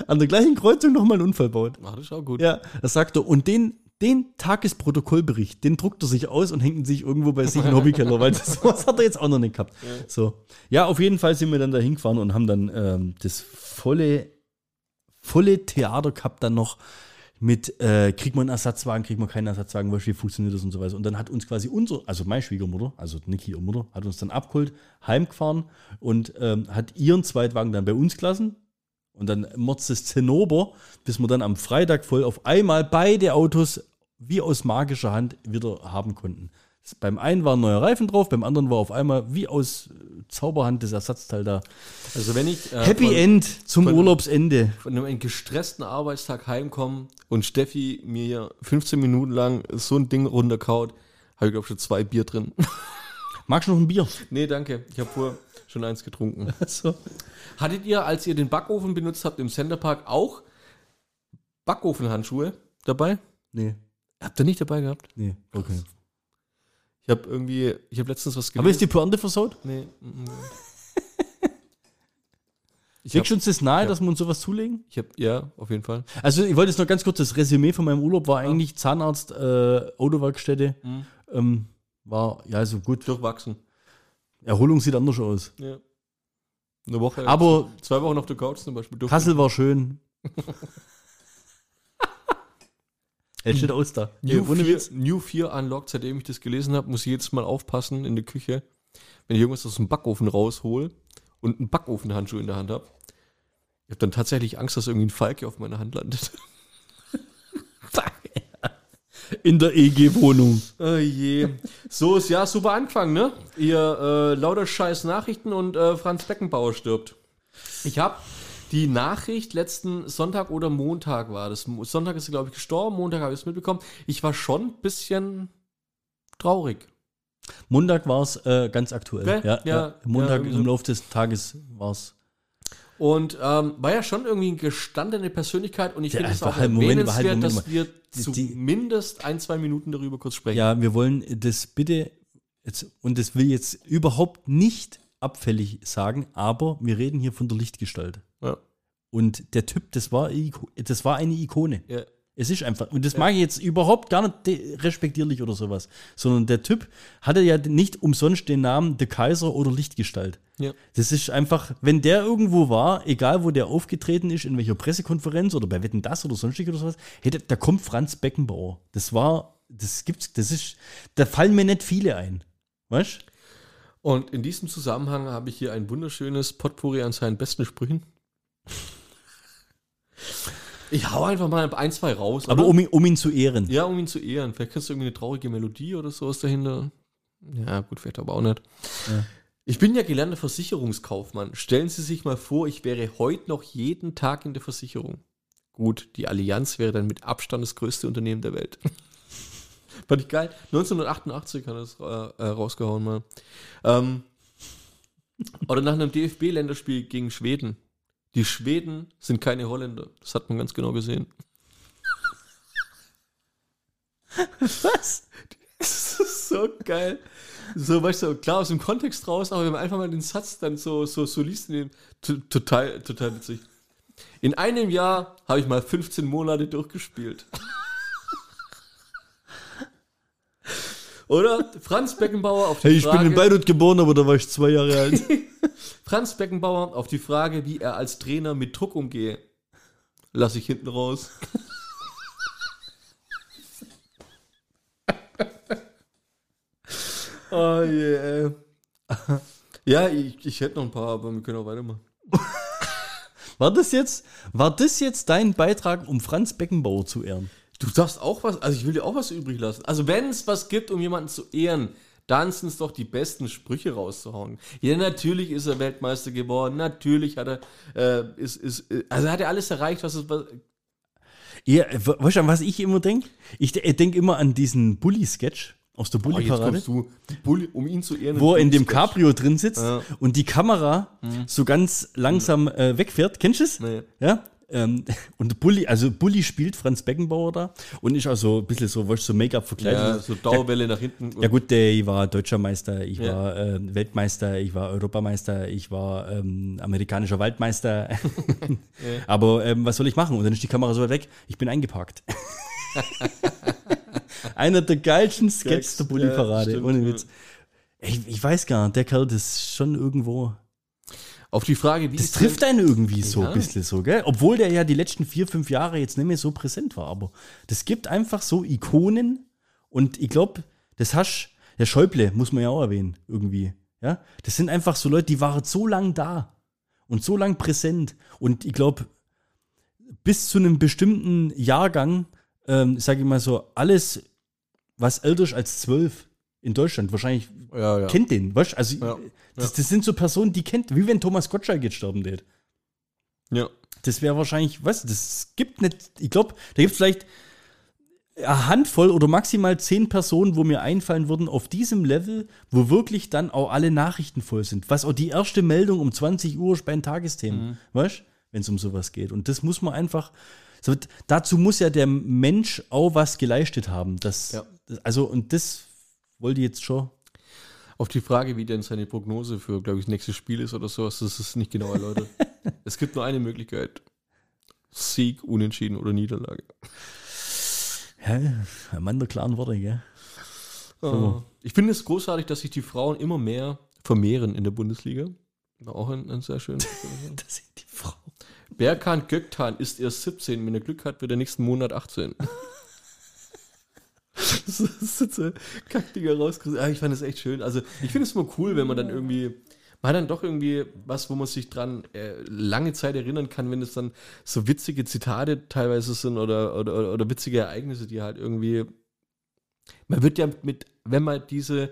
an der gleichen Kreuzung nochmal einen Unfall baut. Ach, das ist auch gut. Ja, das sagt er. Und den, den Tagesprotokollbericht, den druckt er sich aus und hängt ihn sich irgendwo bei sich in den Hobbykeller, weil das, sowas hat er jetzt auch noch nicht gehabt. So. Ja, auf jeden Fall sind wir dann da hingefahren und haben dann ähm, das volle, volle Theater gehabt dann noch mit, äh, kriegt man einen Ersatzwagen, kriegt man keinen Ersatzwagen, wie funktioniert das und so weiter. Und dann hat uns quasi unser, also meine Schwiegermutter, also Niki, ihre Mutter, hat uns dann abgeholt, heimgefahren und ähm, hat ihren Zweitwagen dann bei uns gelassen. Und dann motzt es Zinnober, bis wir dann am Freitag voll auf einmal beide Autos wie aus magischer Hand wieder haben konnten. Beim einen war ein neuer Reifen drauf, beim anderen war auf einmal wie aus äh, Zauberhand das Ersatzteil da. Also wenn ich äh, Happy von, End zum von- Urlaubsende. von einem gestressten Arbeitstag heimkomme und Steffi mir hier 15 Minuten lang so ein Ding runterkaut, habe ich glaube schon zwei Bier drin. Magst du noch ein Bier? nee, danke. Ich habe vorher schon eins getrunken. So. Hattet ihr, als ihr den Backofen benutzt habt im Centerpark, auch Backofenhandschuhe dabei? Nee, Habt ihr nicht dabei gehabt? nee, okay. Ich habe irgendwie, ich habe letztens was Aber ist die Pointe versaut? Nee. mm, mm. Ich Legst du habe, uns das nahe, ja. dass wir uns sowas zulegen? ich hab, ja, auf jeden Fall. Also ich wollte jetzt noch ganz kurz, das Resümee von meinem Urlaub war eigentlich Zahnarzt, äh, Autowerkstätte. Mhm. Ähm, war, ja, so gut. Durchwachsen. Erholung sieht anders aus. Ja. Eine Woche. Aber zwei Wochen auf der Couch zum Beispiel. Kassel war schön. Er steht da. New, ohne 4, Witz. New 4 Unlocked, seitdem ich das gelesen habe, muss ich jedes Mal aufpassen in der Küche, wenn ich irgendwas aus dem Backofen raushol und einen Backofenhandschuh in der Hand habe. Ich habe dann tatsächlich Angst, dass irgendwie ein Falke auf meiner Hand landet. In der EG-Wohnung. Oh je. So ist ja super angefangen, ne? Ihr äh, lauter scheiß Nachrichten und äh, Franz Beckenbauer stirbt. Ich habe die Nachricht letzten Sonntag oder Montag war das. Sonntag ist sie, glaube ich, gestorben, Montag habe ich es mitbekommen. Ich war schon ein bisschen traurig. Montag war es äh, ganz aktuell. Ja, Ja, ja, Montag ja, im so. Laufe des Tages war es. Und ähm, war ja schon irgendwie eine gestandene Persönlichkeit und ich finde es auch halt- Moment, halt- Moment dass wir zumindest ein, zwei Minuten darüber kurz sprechen. Ja, wir wollen das bitte, jetzt, und das will jetzt überhaupt nicht abfällig sagen, aber wir reden hier von der Lichtgestalt. Ja. Und der Typ, das war, das war eine Ikone. Ja. Es ist einfach, und das mag ich jetzt überhaupt gar nicht respektierlich oder sowas, sondern der Typ hatte ja nicht umsonst den Namen The Kaiser oder Lichtgestalt. Ja. Das ist einfach, wenn der irgendwo war, egal wo der aufgetreten ist, in welcher Pressekonferenz oder bei Wetten das oder sonstig oder sowas, hey, da, da kommt Franz Beckenbauer. Das war, das gibt's, das ist, da fallen mir nicht viele ein. Weißt Und in diesem Zusammenhang habe ich hier ein wunderschönes Potpourri an seinen besten Sprüchen. Ich hau einfach mal ein, zwei raus. Aber um ihn, um ihn zu ehren. ja, um ihn zu ehren. Vielleicht kannst du irgendwie eine traurige Melodie oder sowas dahinter. Ja, gut, vielleicht aber auch nicht. Ja. Ich bin ja gelernter Versicherungskaufmann. Stellen Sie sich mal vor, ich wäre heute noch jeden Tag in der Versicherung. Gut, die Allianz wäre dann mit Abstand das größte Unternehmen der Welt. Fand ich geil. 1988 hat er das äh, äh, rausgehauen mal. Ähm, oder nach einem DFB-Länderspiel gegen Schweden. Die Schweden sind keine Holländer. Das hat man ganz genau gesehen. Was? Das ist so geil. So, weißt du, klar aus dem Kontext raus, aber wenn man einfach mal den Satz dann so, so, so liest, den, total, total witzig. In einem Jahr habe ich mal 15 Monate durchgespielt. Oder Franz Beckenbauer auf die Hey, ich Frage. bin in Beirut geboren, aber da war ich zwei Jahre alt. Franz Beckenbauer auf die Frage, wie er als Trainer mit Druck umgehe. Lass ich hinten raus. oh yeah. Ja, ich, ich hätte noch ein paar, aber wir können auch weitermachen. War das jetzt, war das jetzt dein Beitrag, um Franz Beckenbauer zu ehren? Du darfst auch was, also ich will dir auch was übrig lassen. Also wenn es was gibt, um jemanden zu ehren, dann sind es doch die besten Sprüche rauszuhauen. Ja, natürlich ist er Weltmeister geworden, natürlich hat er, äh, ist, ist, äh, also hat er alles erreicht, was es, was, Ja, we- weißt du, an was ich immer denke? Ich denke immer an diesen Bully-Sketch aus der oh, Bully-Parade. du, Bulli, um ihn zu ehren. wo er in dem. Cabrio drin sitzt Ja. und die Kamera so ganz langsam äh, wegfährt. Kennst du es? Nee. Ja. Ähm, und Bully, also Bully spielt Franz Beckenbauer da und ist auch so ein bisschen so, du, so Make-up verkleidet. Ja, so Dauerwelle nach hinten. Ja gut, der, ich war deutscher Meister, ich Ja. war äh, Weltmeister, ich war Europameister, ich war ähm, amerikanischer Waldmeister. Aber ähm, was soll ich machen? Und dann ist die Kamera so weit weg, ich bin eingeparkt. Einer der geilsten Sketches der Ja, Bulli-Parade, stimmt, ohne ja. Witz. Ich, ich weiß gar nicht, der Kerl, das ist schon irgendwo. Auf die Frage, wie Das ist trifft einen irgendwie so Ja. ein bisschen so, gell? Obwohl der ja die letzten vier, fünf Jahre jetzt nicht mehr so präsent war. Aber das gibt einfach so Ikonen und ich glaube, das hast der Schäuble, muss man ja auch erwähnen, irgendwie. Ja? Das sind einfach so Leute, die waren so lang da und so lang präsent. Und ich glaube, bis zu einem bestimmten Jahrgang, ähm, sage ich mal so, alles, was älter ist als zwölf in Deutschland, wahrscheinlich Ja, ja. kennt den, weißt? Also, Ja, Das, das sind so Personen, die kennt, wie wenn Thomas Gottschalk jetzt sterben wird. ja. Das wäre wahrscheinlich, was, das gibt nicht, ich glaube, da gibt es vielleicht eine Handvoll oder maximal zehn Personen, wo mir einfallen würden, auf diesem Level, wo wirklich dann auch alle Nachrichten voll sind. Was auch die erste Meldung um 20 Uhr ist bei den Tagesthemen, weißt wenn es um sowas geht. Und das muss man einfach, so, dazu muss ja der Mensch auch was geleistet haben. Das, Ja. das, also, und das wollte jetzt schon. Auf die Frage, wie denn seine Prognose für, glaube ich, das nächste Spiel ist oder sowas, das ist nicht genau erläutert. es gibt nur eine Möglichkeit. Sieg, Unentschieden oder Niederlage. Ja, ein Mann der klaren Worte, gell? Oh. Ich finde es großartig, dass sich die Frauen immer mehr vermehren in der Bundesliga. War auch ein, ein sehr schönes. Das sind die Frauen. Berkan Göktan ist erst 17. Wenn er Glück hat, wird er nächsten Monat 18. jetzt ein Kackdinger rausgerissen. Ah, ich fand das echt schön. Also, ich finde es immer cool, wenn man dann irgendwie. Man hat dann doch irgendwie was, wo man sich dran äh, lange Zeit erinnern kann, wenn es dann so witzige Zitate teilweise sind oder, oder, oder, oder witzige Ereignisse, die halt irgendwie. Man wird ja mit, wenn man diese,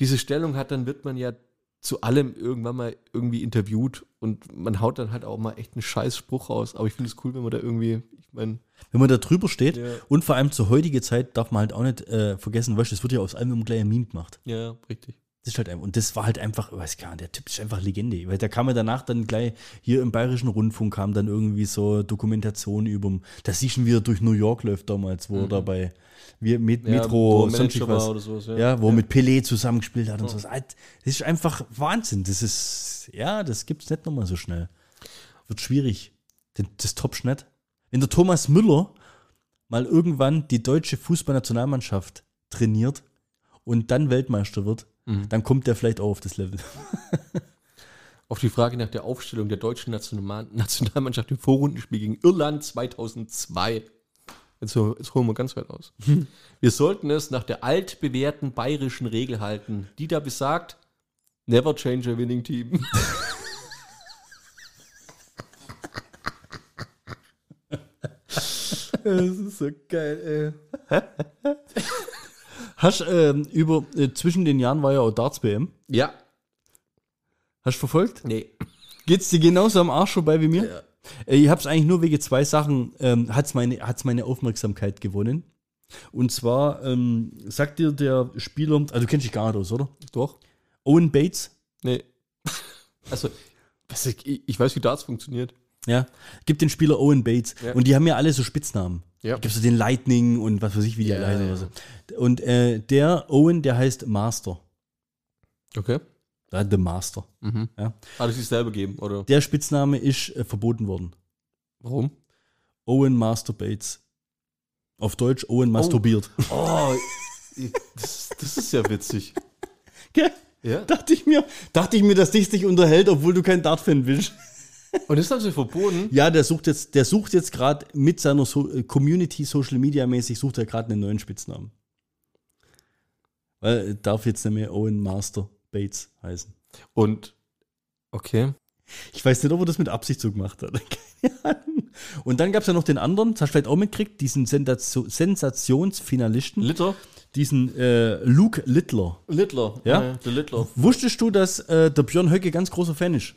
diese Stellung hat, dann wird man ja zu allem irgendwann mal irgendwie interviewt und man haut dann halt auch mal echt einen scheiß Spruch raus. Aber ich finde es cool, wenn man da irgendwie, ich meine, Wenn man da drüber steht Ja. und vor allem zur heutigen Zeit darf man halt auch nicht äh, vergessen, du, es wird ja aus allem gleich ein Meme gemacht. ja, richtig. Das ist halt und das war halt einfach, ich weiß gar nicht, der Typ ist einfach Legende. Weil da kam ja danach dann gleich, hier im Bayerischen Rundfunk kam dann irgendwie so Dokumentation über, da siehst du, wie er durch New York läuft damals, wo er dabei, wie mit Mhm. Ja, Metro, er sonst was. oder sowas, ja. ja. wo er mit Pelé zusammengespielt hat und so. Das ist einfach Wahnsinn. Das ist, ja, das gibt's nicht nochmal so schnell. Wird schwierig. Das, das nicht. Wenn der Thomas Müller mal irgendwann die deutsche Fußballnationalmannschaft trainiert und dann Weltmeister wird, dann kommt der vielleicht auch auf das Level. Auf die Frage nach der Aufstellung der deutschen National Nationalmannschaft im Vorrundenspiel gegen Irland 2002. Jetzt, jetzt holen wir ganz weit aus. Wir sollten es nach der altbewährten bayerischen Regel halten, die da besagt, never change a winning team. das ist so geil, ey. Hast ähm, über äh, zwischen den Jahren war ja auch Darts BM. Ja, Hast du verfolgt? nee. Geht's dir genauso am Arsch vorbei wie mir? Ja. Äh, Ich hab's eigentlich nur wegen zwei Sachen, ähm, hat's meine, hat's meine Aufmerksamkeit gewonnen. Und zwar ähm, sagt dir der Spieler, also du kennst dich gar nicht aus, oder? Doch. Owen Bates, Nee. Also, ich, ich weiß, wie Darts funktioniert. Ja, gibt den Spieler Owen Bates. Ja. Und die haben ja alle so Spitznamen. Ja. Gibt's so den Lightning und was weiß ich, wie die Ja, alle heißen. ja. so. Und äh, der Owen, der heißt Master. Okay. Ja, The Master. Mhm. Ja. Hat es sich selber gegeben, oder? Der Spitzname ist äh, verboten worden. Warum? Owen Master Bates. Auf Deutsch Owen masturbiert. Oh, Das, das ist ja witzig. Gell? Ja. Dachte ich mir, dachte ich mir, dass dich dich unterhält, obwohl du kein Dart-Fan willst. Und das haben sie verboten. Ja, der sucht jetzt, der sucht jetzt gerade mit seiner so äh, Community Social Media mäßig sucht er gerade einen neuen Spitznamen. Weil er darf jetzt nicht mehr Owen Master Bates heißen. Und okay. Ich weiß nicht, ob er das mit Absicht so gemacht hat. Keine Ahnung. Und dann gab es ja noch den anderen, das hast du vielleicht auch mitgekriegt, diesen Sensation, Sensationsfinalisten, Litter? diesen äh, Luke Littler. Littler. Ja? der Littler. Wusstest du, dass äh, der Björn Höcke ganz großer Fan ist?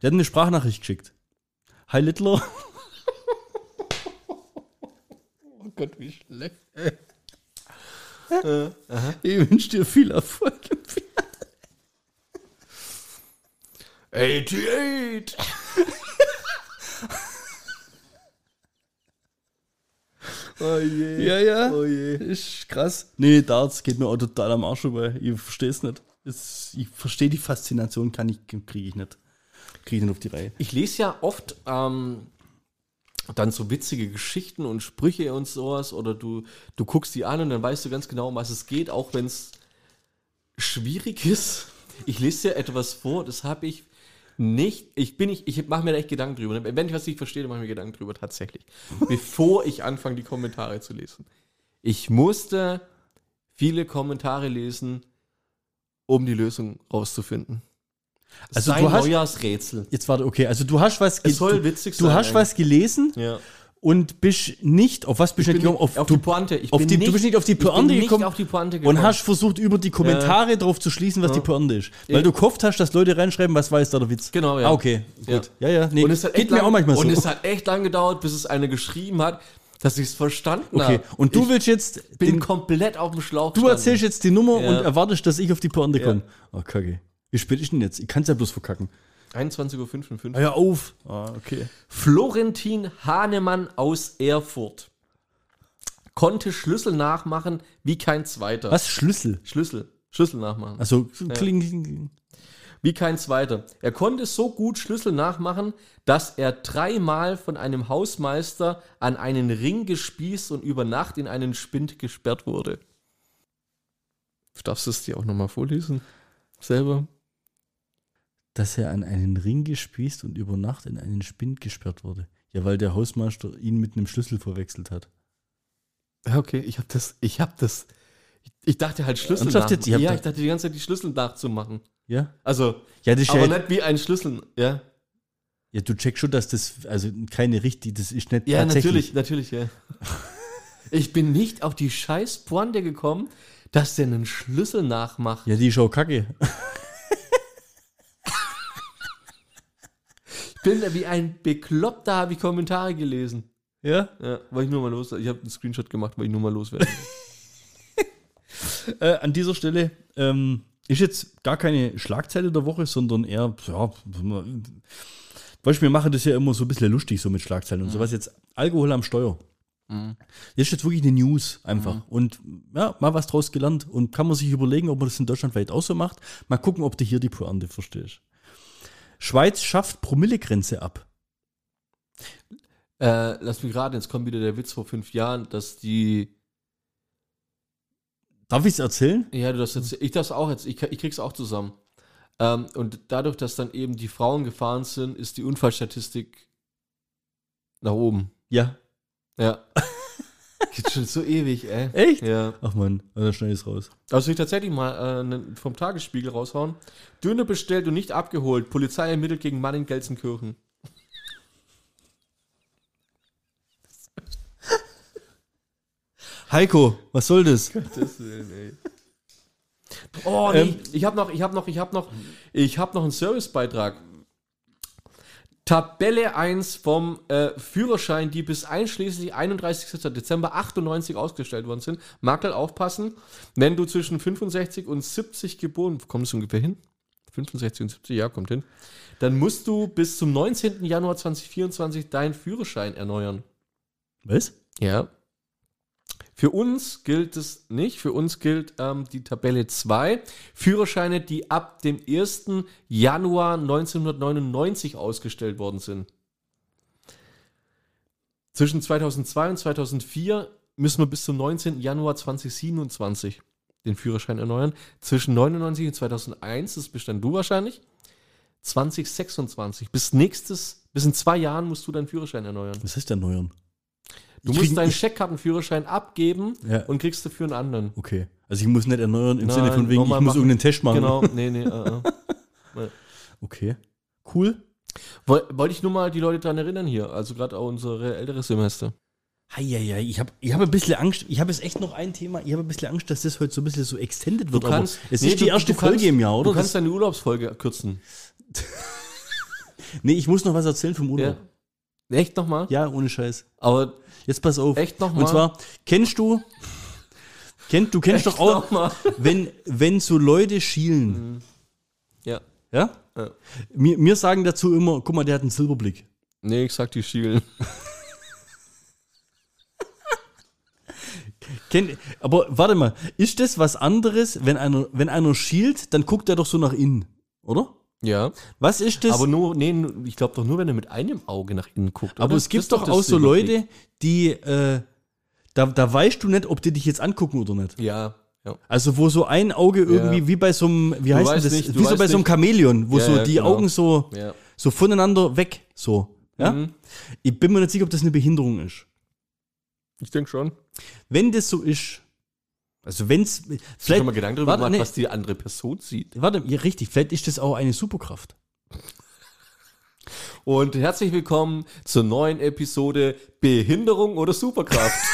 Der hat eine Sprachnachricht geschickt. Hi Littler. Oh Gott, wie schlecht. Ich wünsche dir viel Erfolg. 88! oh je. Ja, ja. Oh je. Ist krass. Nee, Darts geht mir auch total am Arsch vorbei. Ich verstehe es nicht. Es, ich verstehe die Faszination, kann ich, kriege ich nicht. Kriege ich nicht auf die Reihe. Ich lese ja oft ähm, dann so witzige Geschichten und Sprüche und sowas oder du, du guckst die an und dann weißt du ganz genau, um was es geht, auch wenn es schwierig ist. Ich lese dir etwas vor, das habe ich nicht, ich bin nicht, ich mache mir da echt Gedanken drüber. Wenn ich was nicht verstehe, mache ich mir Gedanken drüber, tatsächlich. Bevor ich anfange, die Kommentare zu lesen. Ich musste viele Kommentare lesen, um die Lösung rauszufinden. Also Sein du hast- Neujahrsrätsel. Jetzt warte, okay, also du hast was, Es soll du, witzig du sein hast was gelesen Ja. und bist nicht, auf was bist du Ich nicht gekommen? nicht auf du, die Pointe. Ich auf die, nicht- du bist nicht auf die ich Pointe nicht gekommen auf die Pointe gekommen. und hast versucht, über die Kommentare drauf zu schließen, was die Pointe ist. Weil Ja. du gehofft hast, dass Leute reinschreiben, was weiß da der Witz. Genau, ja. Ah, okay, Ja. gut. Ja, ja, nee, und es hat geht echt mir lang, auch manchmal so. Und es hat echt lang gedauert, bis es eine geschrieben hat, dass ich es verstanden okay, habe. und du ich willst jetzt, bin den, komplett auf dem Schlauch du erzählst jetzt die Nummer Ja. und erwartest, dass ich auf die Pointe Ja. komme. Oh, kacke. Wie spät ist denn jetzt? Ich kann es ja bloß verkacken. 21.55 Uhr. Hör auf. Ah, okay. Florentin Hahnemann aus Erfurt konnte Schlüssel nachmachen wie kein zweiter. Was? Schlüssel? Schlüssel. Schlüssel nachmachen. Also, kling, kling. Wie kein zweiter. Er konnte so gut Schlüssel nachmachen, dass er dreimal von einem Hausmeister an einen Ring gespießt und über Nacht in einen Spind gesperrt wurde. Darfst du es dir auch nochmal vorlesen? Selber? Dass er an einen Ring gespießt und über Nacht in einen Spind gesperrt wurde. Ja, weil der Hausmeister ihn mit einem Schlüssel verwechselt hat. Ja, okay, ich habe das, ich habe das, ich, dachte halt Schlüssel Ernsthaft nach, jetzt? Ja, ich dachte die ganze Zeit, die Schlüssel nachzumachen. Ja? Also, Ja, das aber ja, nicht wie ein Schlüssel, ja? ja, du checkst schon, dass das, also keine richtige, das ist nicht Ja, tatsächlich. natürlich, natürlich, ja. Ich bin nicht auf die scheiß Pointe gekommen, dass der einen Schlüssel nachmacht. Ja, die ist auch kacke. bin wie ein Bekloppter, habe ich Kommentare gelesen. Ja? Ja, weil ich nur mal los. Ich habe einen Screenshot gemacht, weil ich nur mal loswerde. Äh, an dieser Stelle ähm, ist jetzt gar keine Schlagzeile der Woche, sondern eher, ja, weißt wir machen das ja immer so ein bisschen lustig, so mit Schlagzeilen und sowas. Jetzt Alkohol am Steuer. Das ist jetzt wirklich eine News einfach. Und ja, mal was draus gelernt. Und kann man sich überlegen, ob man das in Deutschland weit auch so macht. Mal gucken, ob du hier die Pointe verstehst. Schweiz schafft Promillegrenze ab. äh, lass mich gerade, jetzt kommt wieder der Witz vor fünf Jahren, dass die. Darf ich es erzählen? Ja, du das jetzt. Ich das auch jetzt. Ich, ich krieg's auch zusammen. Ähm, und dadurch, dass dann eben die Frauen gefahren sind, ist die Unfallstatistik nach oben. Ja. Ja. Geht schon so ewig, ey. Echt? Ja. Ach man, dann schneide ich es raus. Also ich tatsächlich mal äh, ne- vom Tagesspiegel raushauen. Döner bestellt und nicht abgeholt. Polizei ermittelt gegen Mann in Gelsenkirchen. Heiko, was soll das? Oh, nee, Ähm. ich habe noch, ich habe noch, ich habe noch, ich habe noch einen Servicebeitrag. Tabelle 1 vom äh, Führerschein, die bis einschließlich 31. Dezember 98 ausgestellt worden sind. Makel aufpassen, wenn du zwischen 65 und 70 geboren, kommt es ungefähr hin? 65 und 70, ja, kommt hin. Dann musst du bis zum 19. Januar 2024 deinen Führerschein erneuern. Was? Ja. Für uns gilt es nicht. Für uns gilt ähm, die Tabelle 2. Führerscheine, die ab dem 1. Januar 1999 ausgestellt worden sind. Zwischen 2002 und 2004 müssen wir bis zum 19. Januar 2027 den Führerschein erneuern. Zwischen 99 und 2001, das bist dann du wahrscheinlich. 2026. Bis nächstes, bis in zwei Jahren musst du deinen Führerschein erneuern. Was heißt erneuern? Du musst deinen Scheckkartenführerschein abgeben Ja. und kriegst dafür einen anderen. Okay. Also ich muss nicht erneuern im Nein, Sinne von wegen, ich muss machen. irgendeinen Test machen. Genau, nee, nee. äh, äh. Okay. Cool. Woll- Wollte ich nur mal die Leute daran erinnern hier, also gerade auch unsere ältere Semester. Heieiei, ich habe ich hab ein bisschen Angst. Ich habe jetzt echt noch ein Thema. Ich habe ein bisschen Angst, dass das heute so ein bisschen so extended wird. aber es nee, ist die du- erste du Folge kannst- im Jahr, oder? Du kannst deine Urlaubsfolge kürzen. nee, ich muss noch was erzählen vom Urlaub. Ja. Echt nochmal? Ja, ohne Scheiß. Aber Jetzt pass auf. Echt noch mal? Und zwar, kennst du, kennt, du kennst doch auch, nochmal. wenn, wenn so Leute schielen, Ja. ja? Ja. Mir, mir sagen dazu immer, guck mal, der hat einen Silberblick. Nee, ich sag die schielen. Kennt, aber warte mal, ist das was anderes, wenn einer, wenn einer schielt, dann guckt er doch so nach innen, oder? Ja. Was ist das? Aber nur, nee, ich glaube doch nur, wenn er mit einem Auge nach innen guckt. Aber oder? es gibt doch das auch so. Leute, die, äh, da, da weißt du nicht, ob die dich jetzt angucken oder nicht. Ja. ja. Also wo so ein Auge irgendwie, Ja. wie bei so einem, wie heißt denn weißt das? nicht, du wie so bei so einem nicht. Chamäleon, wo Ja, so die genau. Augen so, Ja. so voneinander weg, so. Ja? Mhm. Ich bin mir nicht sicher, ob das eine Behinderung ist. Ich denke schon. Wenn das so ist, also wenn's, Vielleicht vielleicht, schon mal Gedanken darüber warte, gemacht, nee. was die andere Person sieht. warte, ja, richtig, vielleicht ist das auch eine Superkraft. Und herzlich willkommen zur neuen Episode Behinderung oder Superkraft.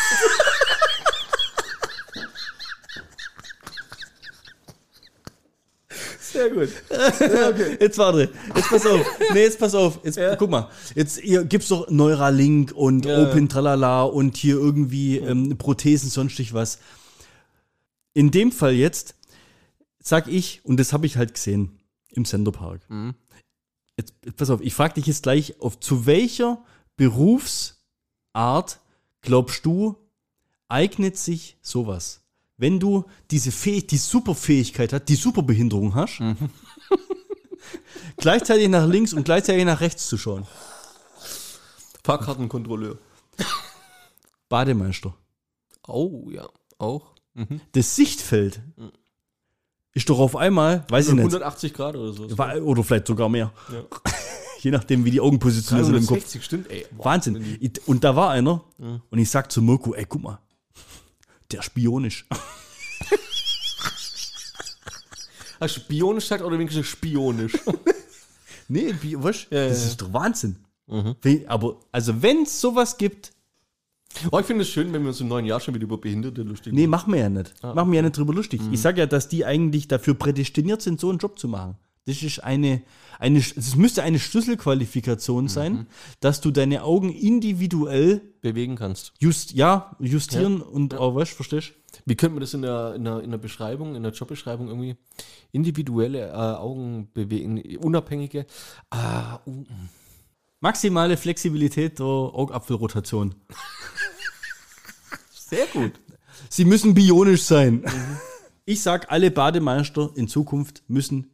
Sehr gut. Jetzt warte, jetzt pass auf. Nee, jetzt pass auf. Jetzt guck mal. Jetzt hier gibt's doch Neuralink und Ja. Open Tralala und hier irgendwie ähm, Prothesen, sonstig was. In dem Fall jetzt sag ich, und das habe ich halt gesehen im Centerpark. Mhm. Jetzt pass auf, ich frage dich jetzt gleich auf zu welcher Berufsart glaubst du eignet sich sowas? Wenn du diese Fähig die Superfähigkeit hast, die Superbehinderung hast, gleichzeitig nach links und gleichzeitig nach rechts zu schauen. Fahrkartenkontrolleur. Bademeister. Oh, ja. Auch. Mhm. Das Sichtfeld ist doch auf einmal, weiß ich nicht, 180 Grad oder so. oder vielleicht sogar mehr. Ja. Je nachdem, wie die Augen positioniert sind im Kopf. 360, stimmt, ey. Wow. Wahnsinn. Und da war einer und ich sag zu Mirko, ey, guck mal, der spionisch. Hast du spionisch gesagt oder wenigstens spionisch? Nee, was? Ja, das ja. ist doch Wahnsinn. Mhm. Aber, also wenn es sowas gibt, oh, ich finde es schön, wenn wir uns im neuen Jahr schon wieder über Behinderte lustig nee, machen. machen wir ja nicht. Machen wir ja nicht drüber lustig. Ich sag ja, dass die eigentlich dafür prädestiniert sind, so einen Job zu machen. Das ist eine, eine es müsste eine Schlüsselqualifikation sein, dass du deine Augen individuell bewegen kannst. just, ja, justieren und auch was, verstehst Wie könnte man das in der, in der, in der Beschreibung, in der Jobbeschreibung irgendwie individuelle äh, Augen bewegen, unabhängige. Ah, uh, Maximale Flexibilität der Augapfelrotation. sehr gut. Sie müssen bionisch sein. Ich sag, alle Bademeister in Zukunft müssen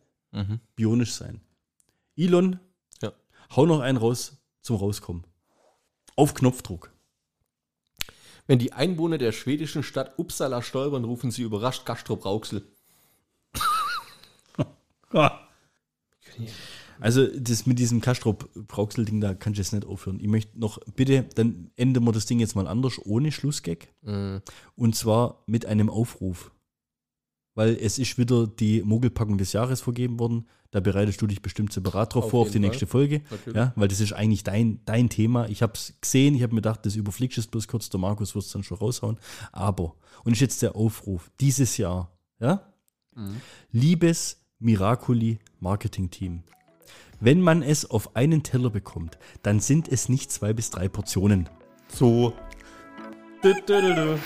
bionisch sein. Elon, Ja. hau noch einen raus zum Rauskommen. Auf Knopfdruck. Wenn die Einwohner der schwedischen Stadt Uppsala stolpern, rufen sie überrascht Gastrop Rauxel. Also das mit diesem Kastrop-Brauxel-Ding, da kann ich jetzt nicht aufhören. Ich möchte noch, bitte, dann enden wir das Ding jetzt mal anders, ohne Schlussgag. Und zwar mit einem Aufruf. Weil es ist wieder die Mogelpackung des Jahres vergeben worden. Da bereitest du dich bestimmt separat drauf Auf vor, auf die jeden nächste Folge. Natürlich. Ja, weil das ist eigentlich dein, dein Thema. Ich habe es gesehen, ich habe mir gedacht, das überfliegst du es bloß kurz, der Markus wird es dann schon raushauen. Aber, und ist jetzt der Aufruf, dieses Jahr, ja, liebes Miraculi Marketing Team, wenn man es auf einen Teller bekommt, dann sind es nicht zwei bis drei Portionen. So. Du, du, du,